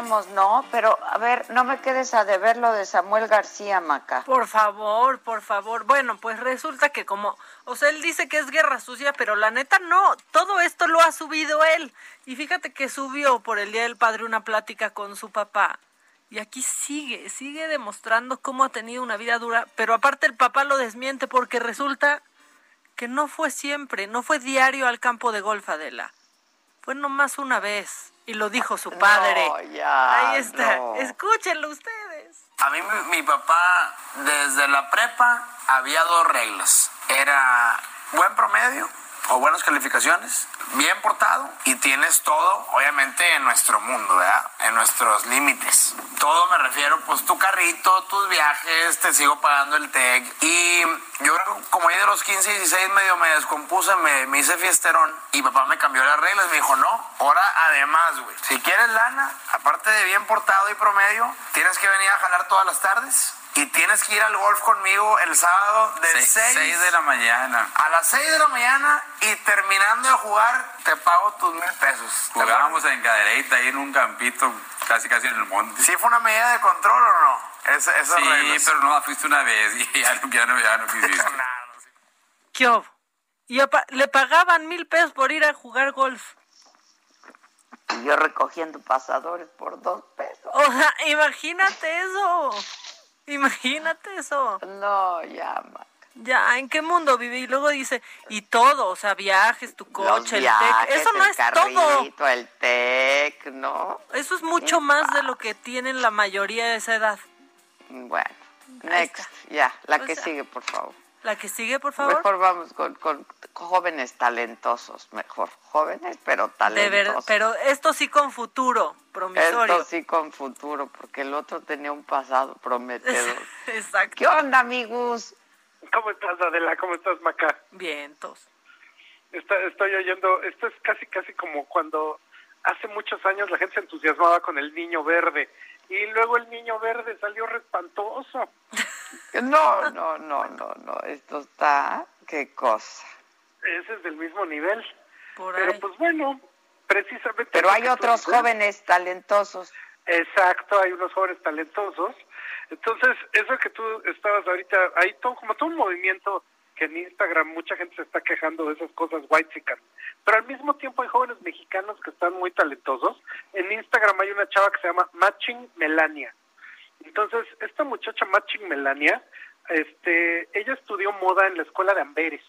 ¿No? Pero, a ver, no me quedes a deber lo de Samuel García, Maca. Por favor, por favor. Bueno, pues resulta que como, o sea, él dice que es guerra sucia, pero la neta no, todo esto lo ha subido él. Y fíjate que subió por el Día del Padre una plática con su papá. Y aquí sigue, sigue demostrando cómo ha tenido una vida dura, pero aparte el papá lo desmiente porque resulta que no fue siempre, no fue diario al campo de golf, Adela. Fue nomás una vez. Y lo dijo su padre. No, ya, Ahí está. no. Escúchenlo ustedes. A mí mi, mi papá desde la prepa había dos reglas. Era buen promedio o buenas calificaciones, bien portado y tienes todo, obviamente, en nuestro mundo, ¿verdad? En nuestros límites. Todo me refiero, pues tu carrito, tus viajes, te sigo pagando el TEC. Y yo como ahí de los 15 y 16 medio me descompuse, me, me hice fiesterón y papá me cambió las reglas. Me dijo, no, ahora además, güey, si quieres lana, aparte de bien portado y promedio, tienes que venir a jalar todas las tardes. Y tienes que ir al golf conmigo el sábado de Seis- 6 seis de la mañana. a las 6 de la mañana y terminando de jugar te pago tus mil pesos. ¿Te Jugábamos en cadereita ahí en un campito, casi casi en el monte. ¿Sí fue una medida de control o no? Es, esas sí, reglas. pero no, fuiste una vez y ya no, ya no, ya no quisiste. ¿Qué hubo? Y le pagaban mil pesos por ir a jugar golf. Y yo recogiendo pasadores por dos pesos. O sea, imagínate eso. Imagínate eso. No, ya, Maca. Ya, ¿en qué mundo vive? Y luego dice, y todo, o sea, viajes, tu coche, el tec. Eso no el es todo. el tec, ¿no? Eso es mucho más de lo que tienen la mayoría de esa edad. Bueno, next, ya, la O que sea, sigue, por favor. La que sigue, por favor. Mejor vamos con, con jóvenes talentosos, mejor. Jóvenes, pero De talentosos. verdad, pero esto sí con futuro, promisorio. Esto sí con futuro, porque el otro tenía un pasado prometedor. Exacto. ¿Qué onda, amigos? ¿Cómo estás, Adela? ¿Cómo estás, Maca? Vientos. Está- estoy oyendo, esto es casi, casi como cuando hace muchos años la gente se entusiasmaba con el niño verde y luego el niño verde salió respantoso. No, no, no, no, no, esto está, qué cosa. Ese es del mismo nivel. Pero pues bueno, precisamente... Pero hay otros jóvenes talentosos. Exacto, hay unos jóvenes talentosos. Entonces, eso que tú estabas ahorita, hay todo, como todo un movimiento que en Instagram mucha gente se está quejando de esas cosas white pero al mismo tiempo hay jóvenes mexicanos que están muy talentosos. En Instagram hay una chava que se llama Matching Melania. Entonces, esta muchacha Matching Melania, este, ella estudió moda en la escuela de Amberes.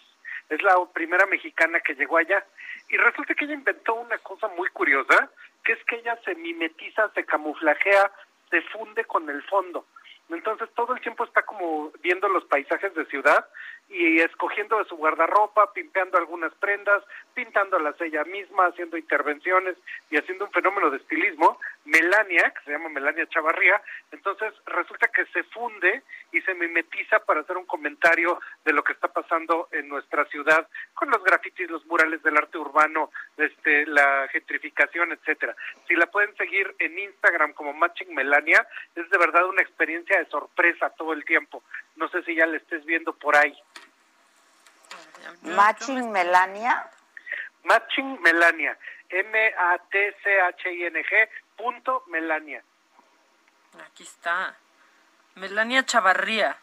Es la primera mexicana que llegó allá. Y resulta que ella inventó una cosa muy curiosa, que es que ella se mimetiza, se camuflajea, se funde con el fondo. Entonces todo el tiempo está como viendo los paisajes de ciudad y escogiendo de su guardarropa, pimpeando algunas prendas, pintándolas ella misma, haciendo intervenciones y haciendo un fenómeno de estilismo. Melania, que se llama Melania Chavarría, entonces resulta que se funde y se mimetiza para hacer un comentario de lo que está pasando en nuestra ciudad con los grafitis, los murales del arte urbano, este, la gentrificación, etcétera. Si la pueden seguir en Instagram como Matching Melania, es de verdad una experiencia de sorpresa todo el tiempo. No sé si ya la estés viendo por ahí. Matching Melania. Matching Melania. M-A-T-C-H-I-N-G punto Melania. Aquí está. Melania Chavarría.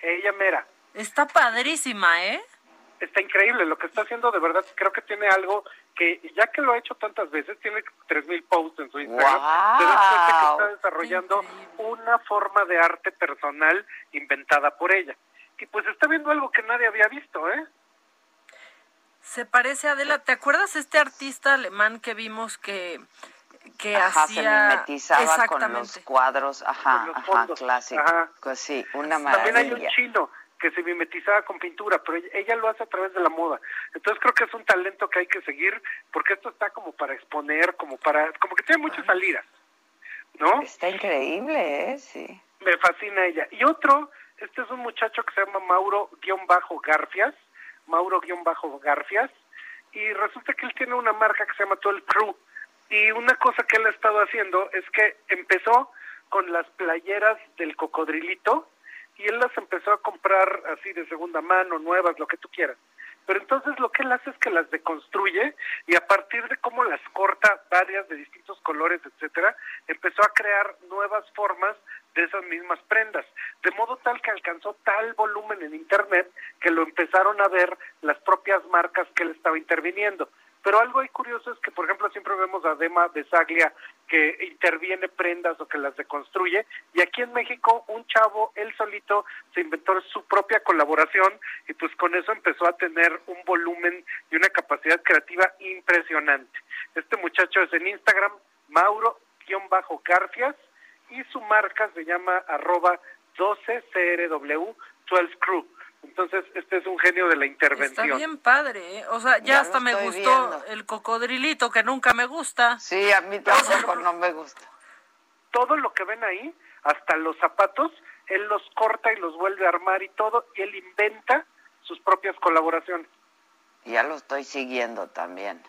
Ella mera. Está padrísima, ¿eh? Está increíble. Lo que está haciendo de verdad creo que tiene algo que ya que lo ha hecho tantas veces, tiene 3.000 posts en su Instagram, wow. te das cuenta que está desarrollando una forma de arte personal inventada por ella. Y pues está viendo algo que nadie había visto, ¿eh? Se parece a Adela. ¿Te acuerdas este artista alemán que vimos que que ajá, hacía se mimetizaba con los cuadros, ajá, los ajá, clásico. ajá. Pues sí, una También hay un maravilla. chino que se mimetizaba con pintura, pero ella, ella lo hace a través de la moda. Entonces creo que es un talento que hay que seguir, porque esto está como para exponer, como para, como que tiene muchas salidas, ¿no? Está increíble, ¿eh? Sí. Me fascina ella. Y otro, este es un muchacho que se llama Mauro-Garfias, Mauro-Garfias, y resulta que él tiene una marca que se llama Todo el Crew. Y una cosa que él ha estado haciendo es que empezó con las playeras del cocodrilito y él las empezó a comprar así de segunda mano, nuevas, lo que tú quieras. Pero entonces lo que él hace es que las deconstruye y a partir de cómo las corta varias de distintos colores, etcétera, empezó a crear nuevas formas de esas mismas prendas, de modo tal que alcanzó tal volumen en internet que lo empezaron a ver las propias marcas que él estaba interviniendo. Pero algo ahí curioso es que, por ejemplo, siempre vemos a Dema Besaglia que interviene prendas o que las deconstruye, y aquí en México un chavo, él solito, se inventó su propia colaboración y pues con eso empezó a tener un volumen y una capacidad creativa impresionante. Este muchacho es en Instagram, Mauro-Garfias, y su marca se llama arroba 12CRW12Crew. Entonces, este es un genio de la intervención. Está bien padre, ¿eh? O sea, ya, Ya hasta me gustó viendo. el cocodrilito, que nunca me gusta. Sí, a mí tampoco no me gusta. Todo lo que ven ahí, hasta los zapatos, él los corta y los vuelve a armar y todo, y él inventa sus propias colaboraciones. Ya lo estoy siguiendo también.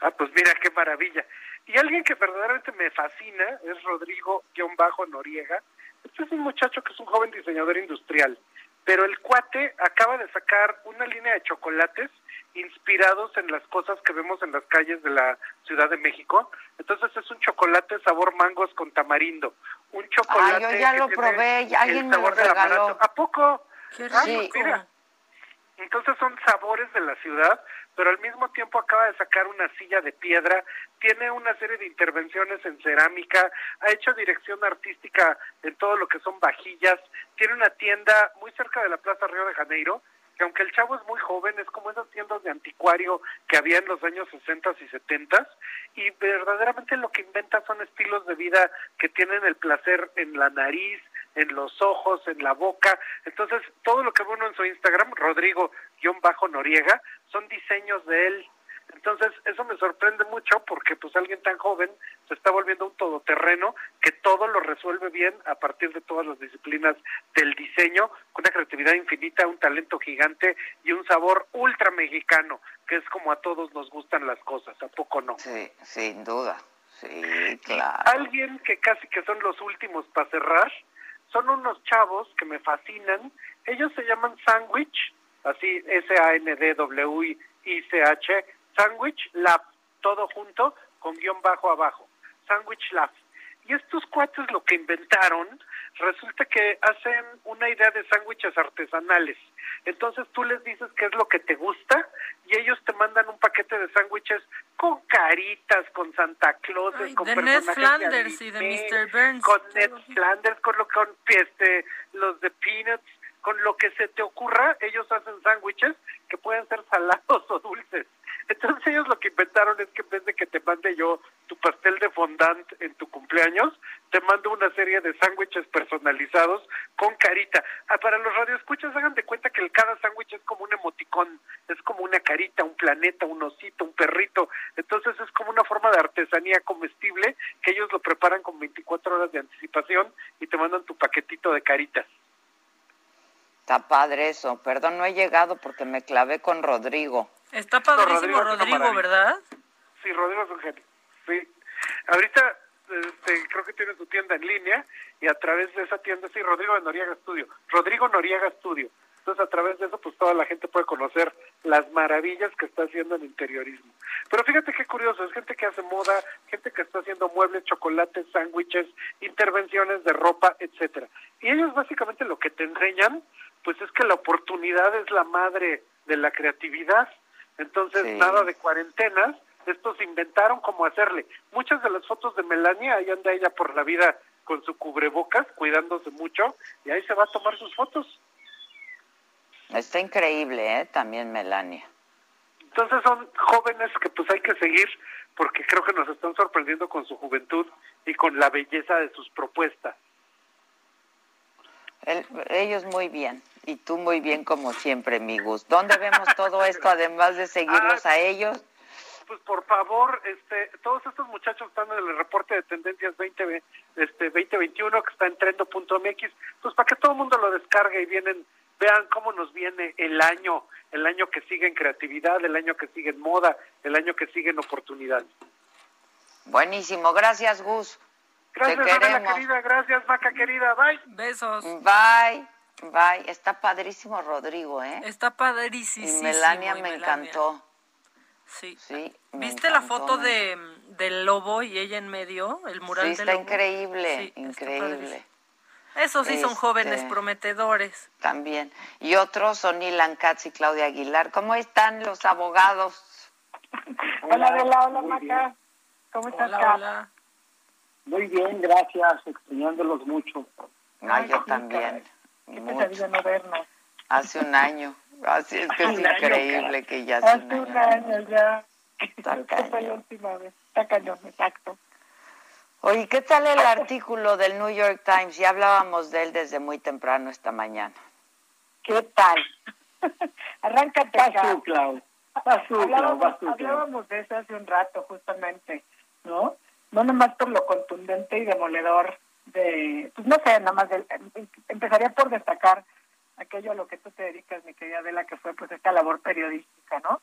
Ah, pues mira qué maravilla. Y alguien que verdaderamente me fascina es Rodrigo-Noriega. Este es un muchacho que es un joven diseñador industrial, pero el cuate acaba de sacar una línea de chocolates inspirados en las cosas que vemos en las calles de la Ciudad de México. Entonces es un chocolate sabor mangos con tamarindo. Un chocolate Ah, yo ya que lo tiene probé, alguien el me lo sabor del regaló. ¿A poco? Qué Ah, rico. pues mira. Entonces son sabores de la ciudad, pero al mismo tiempo acaba de sacar una silla de piedra, tiene una serie de intervenciones en cerámica, ha hecho dirección artística en todo lo que son vajillas, tiene una tienda muy cerca de la Plaza Río de Janeiro, que aunque el chavo es muy joven, es como esas tiendas de anticuario que había en los años 60 y 70 y verdaderamente lo que inventa son estilos de vida que tienen el placer en la nariz, en los ojos, en la boca. Entonces, todo lo que ve uno en su Instagram, Rodrigo-Noriega, son diseños de él. Entonces, eso me sorprende mucho porque pues alguien tan joven se está volviendo un todoterreno que todo lo resuelve bien a partir de todas las disciplinas del diseño, con una creatividad infinita, un talento gigante y un sabor ultra mexicano, que es como a todos nos gustan las cosas, ¿a poco no? Sí, sin duda. Sí, claro. Alguien que casi que son los últimos para cerrar, son unos chavos que me fascinan. Ellos se llaman Sandwich, así S-A-N-D-W-I-C-H, Sandwich Lab, todo junto con guion bajo abajo. Sandwich Lab. Y estos cuates lo que inventaron, resulta que hacen una idea de sándwiches artesanales. Entonces tú les dices qué es lo que te gusta y ellos te mandan un paquete de sándwiches con caritas, con Santa Claus, con de Ned Flanders y de Mr. Burns. con Ned Flanders, con lo con este, los de Peanuts, con lo que se te ocurra, ellos hacen sándwiches que pueden ser salados o dulces. Entonces ellos lo que inventaron es que en vez de que te mande yo tu pastel de fondant en tu cumpleaños, te mando una serie de sándwiches personalizados con carita. Ah, para los radioescuchas, hagan de cuenta que cada sándwich es como un emoticón, es como una carita, un planeta, un osito, un perrito. Entonces es como una forma de artesanía comestible que ellos lo preparan con 24 horas de anticipación y te mandan tu paquetito de caritas. Está padre eso. Perdón, no he llegado porque me clavé con Rodrigo. Está padrísimo Rodrigo. ¿verdad? Sí, Rodrigo es un genio. Sí. Ahorita este, creo que tiene su tienda en línea y a través de esa tienda, sí, Rodrigo de Noriega Studio. Rodrigo Noriega Studio. Entonces, a través de eso, pues toda la gente puede conocer las maravillas que está haciendo en interiorismo. Pero fíjate qué curioso, es gente que hace moda, gente que está haciendo muebles, chocolates, sándwiches, intervenciones de ropa, etcétera. Y ellos básicamente lo que te enseñan, pues es que la oportunidad es la madre de la creatividad. Entonces, Sí. nada de cuarentenas, estos inventaron cómo hacerle. Muchas de las fotos de Melania, ahí anda ella por la vida con su cubrebocas, cuidándose mucho, y ahí se va a tomar sus fotos. Está increíble, ¿eh? También Melania. Entonces son jóvenes que pues hay que seguir porque creo que nos están sorprendiendo con su juventud y con la belleza de sus propuestas. El- ellos muy bien. Y tú muy bien como siempre, mi Gus. ¿Dónde vemos todo esto además de seguirlos a ellos? Pues por favor, este, todos estos muchachos están en el reporte de tendencias 20, este, 2021 que está en trendo.mx, pues para que todo el mundo lo descargue y vienen, vean cómo nos viene el año, el año que sigue en creatividad, el año que sigue en moda, el año que sigue en oportunidad. Buenísimo. Gracias, Gus. Gracias, Te queremos. querida, gracias, Maca querida, bye. Besos. Bye. Bye. Está padrísimo Rodrigo, ¿eh? Está padrísimo. Y Melania me encantó. Sí. Sí. ¿Viste la foto me- de del lobo y ella en medio? El mural Sí, del está lobo. increíble, Sí, está increíble. Esos sí son jóvenes Este, prometedores. También. Y otros son Ilan Katz y Claudia Aguilar. ¿Cómo están los abogados? Hola, hola, Muy Maca. ¿Cómo estás, Hola, hola. Muy bien, gracias, extrañándolos mucho. Ah, yo sí, también. Qué pesadilla no vernos. Hace un año. Así es que es año, increíble que ya hace Hace un un año. año ya. Está Esta fue la cañón. última vez. Está cañón, exacto. Oye, ¿qué tal el artículo del New York Times? Ya hablábamos de él desde muy temprano esta mañana. ¿Qué tal? Arráncate, Vas Kat. tú, Clau. Vas tú, Clau, Hablábamos, vas tú, Clau. hablábamos de eso hace un rato, justamente, ¿no? No nomás por lo contundente y demoledor de, pues no sé, nada más, de- em- empezaría por destacar aquello a lo que tú te dedicas, mi querida Adela, que fue pues esta labor periodística, ¿no?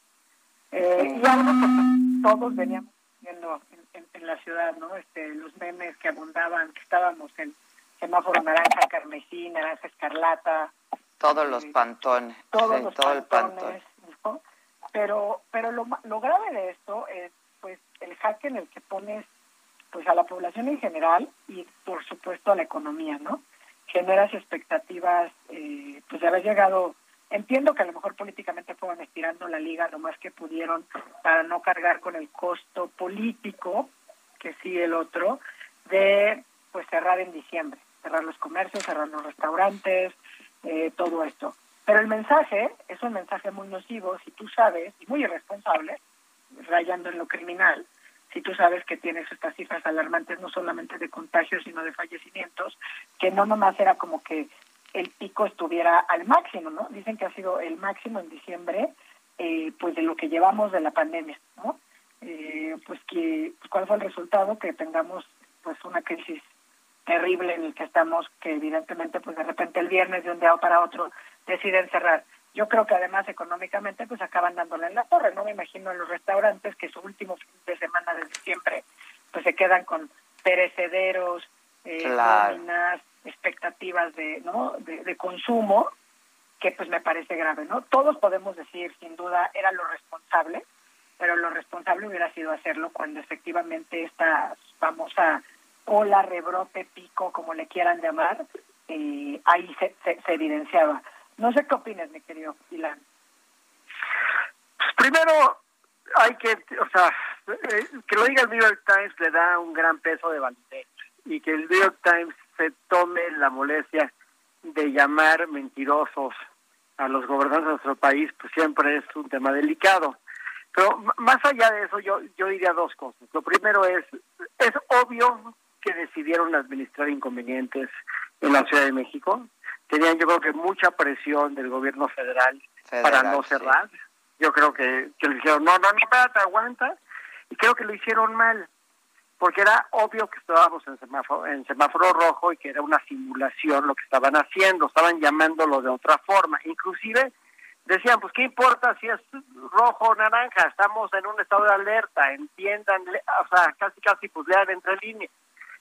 Eh, y algo que todos veníamos viendo en, en- en la ciudad, ¿no? Este, los memes que abundaban, que estábamos en semáforo naranja, carmesí, naranja escarlata, Todos los pantones. todos sí, los todo el pantón. pantones, ¿no? Pero, pero lo, lo grave de esto es pues el jaque en el que pones pues a la población en general y por supuesto a la economía, ¿no? Generas expectativas, eh, pues de haber llegado, entiendo que a lo mejor políticamente fueron estirando la liga lo más que pudieron para no cargar con el costo político, que sí el otro, de pues cerrar en diciembre, cerrar los comercios, cerrar los restaurantes, eh, todo esto. Pero el mensaje es un mensaje muy nocivo si tú sabes, y muy irresponsable, rayando en lo criminal, si tú sabes que tienes estas cifras alarmantes no solamente de contagios, sino de fallecimientos, que no nomás era como que el pico estuviera al máximo, ¿no? Dicen que ha sido el máximo en diciembre eh, pues de lo que llevamos de la pandemia, ¿no? Eh, pues que pues, cuál fue el resultado que tengamos pues una crisis terrible en el que estamos que evidentemente pues de repente el viernes de un día para otro deciden cerrar yo creo que además económicamente pues acaban dándole en la torre no me imagino en los restaurantes que su último fin de semana de diciembre pues se quedan con perecederos eh, nóminas expectativas de no de, de consumo que pues me parece grave no todos podemos decir sin duda era lo responsable pero lo responsable hubiera sido hacerlo cuando efectivamente esta famosa ola, rebrote, pico, como le quieran llamar, eh, ahí se, se, evidenciaba. No sé qué opinas, mi querido Ilan. Pues primero, hay que, o sea, eh, que lo diga el New York Times le da un gran peso de validez y que el New York Times se tome la molestia de llamar mentirosos a los gobernantes de nuestro país, pues siempre es un tema delicado. Pero más allá de eso, yo, yo diría dos cosas. Lo primero es, es obvio que decidieron administrar inconvenientes en la Ciudad de México. Tenían yo creo que mucha presión del gobierno federal, para no cerrar. Yo creo que, que le dijeron, no, no, no, espérate, aguanta. Y creo que lo hicieron mal, porque era obvio que estábamos en semáforo, en semáforo rojo y que era una simulación lo que estaban haciendo, estaban llamándolo de otra forma. Inclusive decían, pues qué importa si es rojo o naranja, estamos en un estado de alerta, entiendan, o sea, casi casi pues lean entre líneas.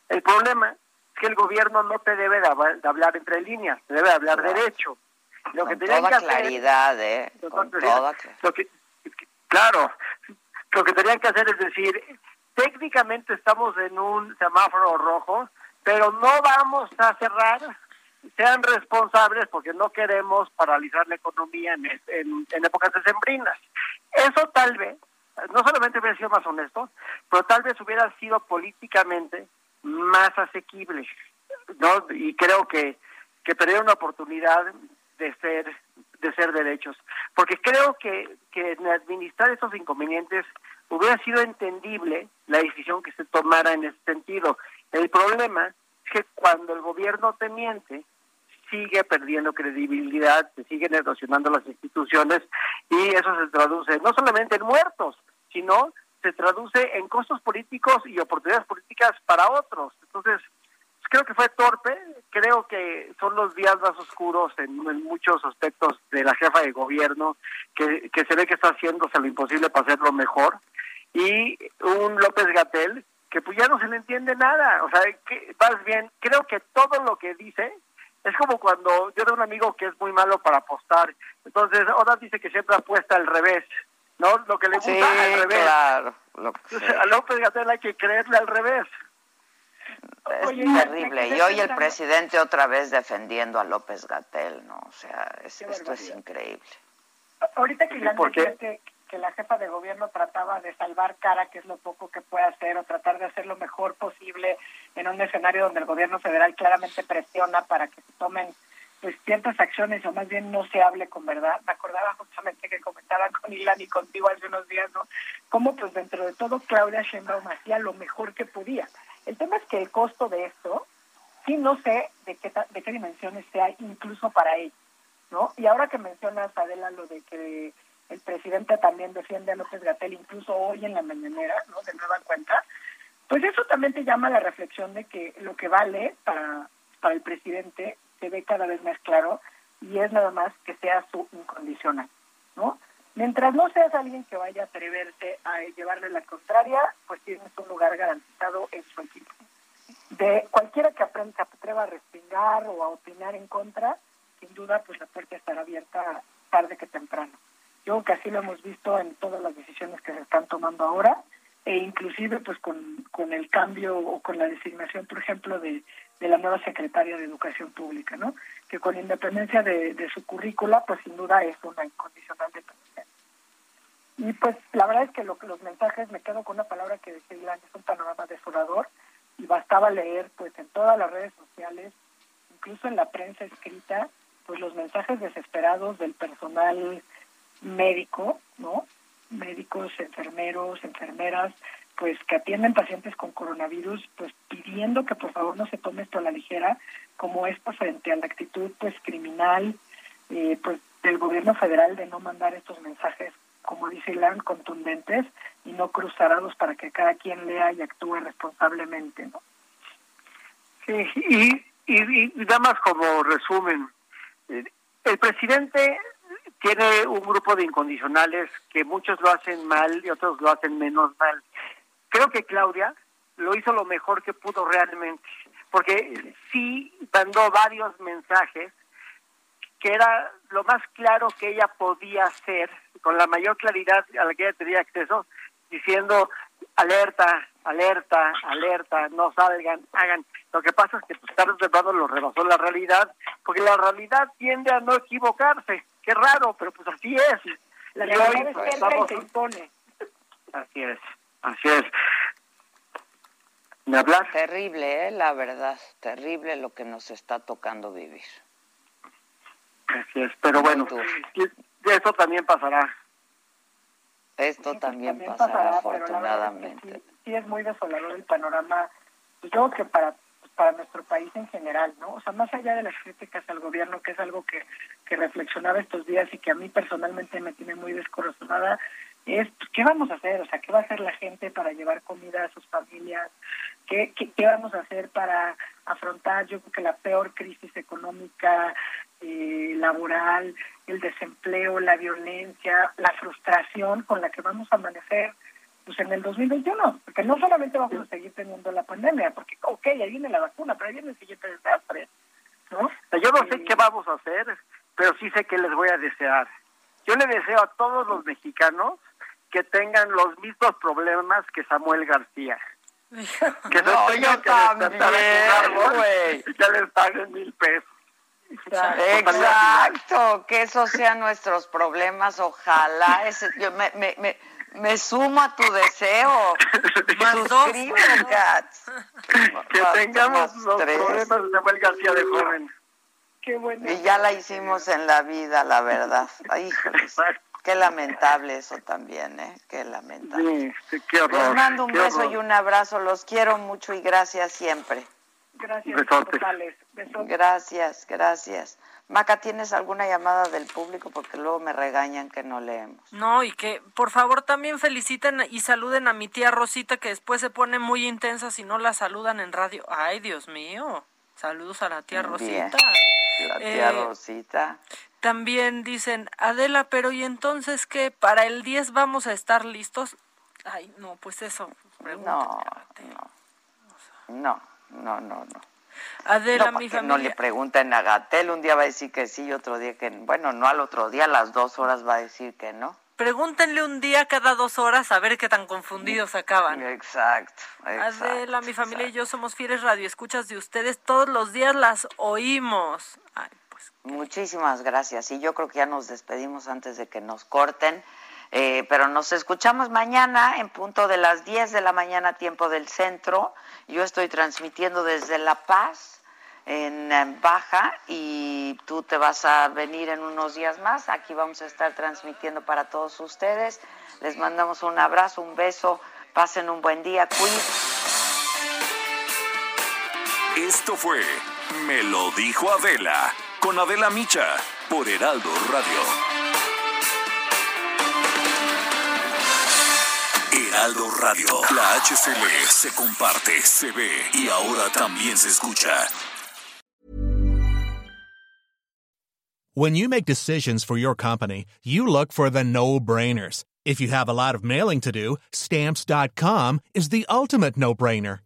El problema que el gobierno no te debe de hablar entre líneas, te debe hablar derecho. Lo con que toda que claridad, ¿eh? Con toda lo que, claro, lo que tenían que hacer es decir, técnicamente estamos en un semáforo rojo, pero no vamos a cerrar sean responsables porque no queremos paralizar la economía en, en, en épocas decembrinas. Eso tal vez, no solamente hubiera sido más honesto, pero tal vez hubiera sido políticamente más asequible, ¿no? Y creo que, que tendría una oportunidad de ser de ser derechos, porque creo que, que en administrar estos inconvenientes hubiera sido entendible la decisión que se tomara en ese sentido. El problema es que cuando el gobierno te miente, sigue perdiendo credibilidad, se siguen erosionando las instituciones y eso se traduce no solamente en muertos, sino se traduce en costos políticos y oportunidades políticas para otros. Entonces, creo que fue torpe, creo que son los días más oscuros en, muchos aspectos de la jefa de gobierno, que, que se ve que está haciéndose lo imposible para hacerlo mejor, y un López Gatel que pues ya no se le entiende nada, o sea, que, más bien, creo que todo lo que dice es como cuando yo tengo un amigo que es muy malo para apostar, entonces ahora dice que siempre apuesta al revés, ¿no? Lo que le gusta al revés. Claro, a López Gatel hay que creerle al revés. Es terrible. Y hoy el presidente otra vez defendiendo a López Gatel, ¿no? O sea, esto es increíble. Ahorita que, que, que la jefa de gobierno trataba de salvar cara, que es lo poco que puede hacer, o tratar de hacer lo mejor posible en un escenario donde el gobierno federal claramente presiona para que se tomen pues ciertas acciones o más bien no se hable con verdad. Me acordaba justamente que comentaba con Ilan y contigo hace unos días, ¿no? Cómo pues dentro de todo Claudia Sheinbaum hacía lo mejor que podía. El tema es que el costo de esto, sí no sé de qué, de qué dimensiones sea incluso para ella, ¿no? Y ahora que mencionas, Adela, lo de que el presidente también defiende a López Gatel, incluso hoy en la mañanera, ¿no? De nueva cuenta, pues eso también te llama a la reflexión de que lo que vale para, para el presidente se ve cada vez más claro y es nada más que sea su incondicional, ¿no? Mientras no seas alguien que vaya a atreverse a llevarle la contraria, pues tienes un lugar garantizado en su equipo. De cualquiera que aprenda, se atreva a respingar o a opinar en contra, sin duda, pues la puerta estará abierta tarde que temprano. Yo creo que así lo hemos visto en todas las decisiones que se están tomando ahora e inclusive pues con, con el cambio o con la designación, por ejemplo, de, de la nueva secretaria de Educación Pública, ¿no? Que con independencia de, su currícula, pues sin duda es una incondicional dependencia. Y pues la verdad es que lo, los mensajes, me quedo con una palabra que decía Ilan, es un panorama desolador y bastaba leer pues en todas las redes sociales, incluso en la prensa escrita, pues los mensajes desesperados del personal médico, ¿no? Médicos, enfermeros, enfermeras, pues que atienden pacientes con coronavirus, pues pidiendo que por favor no se tome esto a la ligera, como esto frente a la actitud pues criminal, eh, pues del gobierno federal de no mandar estos mensajes como dice Ilan, contundentes y no cruzados para que cada quien lea y actúe responsablemente, ¿no? Sí, y, y, y como resumen, eh, el presidente tiene un grupo de incondicionales que muchos lo hacen mal y otros lo hacen menos mal. Creo que Claudia lo hizo lo mejor que pudo realmente, porque sí mandó varios mensajes que era lo más claro que ella podía hacer, con la mayor claridad a la que ella tenía acceso, diciendo alerta, alerta, alerta, no salgan, hagan. Lo que pasa es que pues, tarde o temprano lo rebasó la realidad, porque la realidad tiende a no equivocarse. Qué raro, pero pues así es. La realidad es que se impone. Así es, así es. ¿Me hablas? Terrible, ¿eh? la verdad, terrible lo que nos está tocando vivir. Así es, pero bueno, eso también pasará. Esto también, pasará, afortunadamente. Sí, es muy desolador el panorama, pues, yo creo que para para nuestro país en general, ¿no? O sea, más allá de las críticas al gobierno, que es algo que, que reflexionaba estos días y que a mí personalmente me tiene muy descorazonada, es pues, qué vamos a hacer, o sea, qué va a hacer la gente para llevar comida a sus familias, qué, qué, qué vamos a hacer para afrontar, yo creo que la peor crisis económica, eh, laboral, el desempleo, la violencia, la frustración con la que vamos a amanecer pues en el 2021, porque no solamente vamos a seguir teniendo la pandemia, porque, ok, ahí viene la vacuna, pero ahí viene el siguiente desastre, ¿no? Yo no sé qué vamos a hacer, pero sí sé que les voy a desear. Yo le deseo a todos los mexicanos que tengan los mismos problemas que Samuel García. que no, tengan que y ya les paguen mil pesos. Exacto, que esos sean nuestros problemas, ojalá. Ese, yo me, me, me, me sumo a tu deseo. Que tengamos los problemas de Samuel García de joven. Qué bueno. Y ya la hicimos en la vida, la verdad. Ay, híjoles. Qué lamentable eso también, ¿eh? Qué lamentable. Sí, qué horror. Les mando un qué beso horror. y un abrazo. Los quiero mucho y gracias siempre. Gracias, Besotes. Gracias, gracias. Maca, ¿tienes alguna llamada del público? Porque luego me regañan que no leemos. No, y que por favor también feliciten y saluden a mi tía Rosita, que después se pone muy intensa si no la saludan en radio. Ay, Dios mío. Saludos a la tía Bien. Rosita. La tía Eh, Rosita. También dicen, Adela, pero ¿y entonces qué? ¿Para el 10 vamos a estar listos? Ay, no, pues eso. No, no, no, no, no. Adela, no, mi que no le familia. pregunten a Gatel, un día va a decir que sí y otro día que bueno, no al otro día, a las dos horas va a decir que no. Pregúntenle un día cada dos horas a ver qué tan confundidos acaban. Exacto, exacto. Adela, mi familia y yo somos fieles radioescuchas de ustedes. Todos los días las oímos. Ay, Muchísimas gracias. Y yo creo que ya nos despedimos antes de que nos corten. Eh, pero nos escuchamos mañana en punto de las 10 de la mañana, tiempo del centro. Yo estoy transmitiendo desde La Paz, en eh, Baja, y tú te vas a venir en unos días más. Aquí vamos a estar transmitiendo para todos ustedes. Les mandamos un abrazo, un beso. Pasen un buen día. Cuídense. Esto fue Me lo dijo Adela con Adela Micha por Heraldo Radio. Heraldo Radio, la HCL se comparte, se ve y ahora también se escucha. When you make decisions for your company, you look for the no-brainers. If you have a lot of mailing to do, stamps.com is the ultimate no-brainer.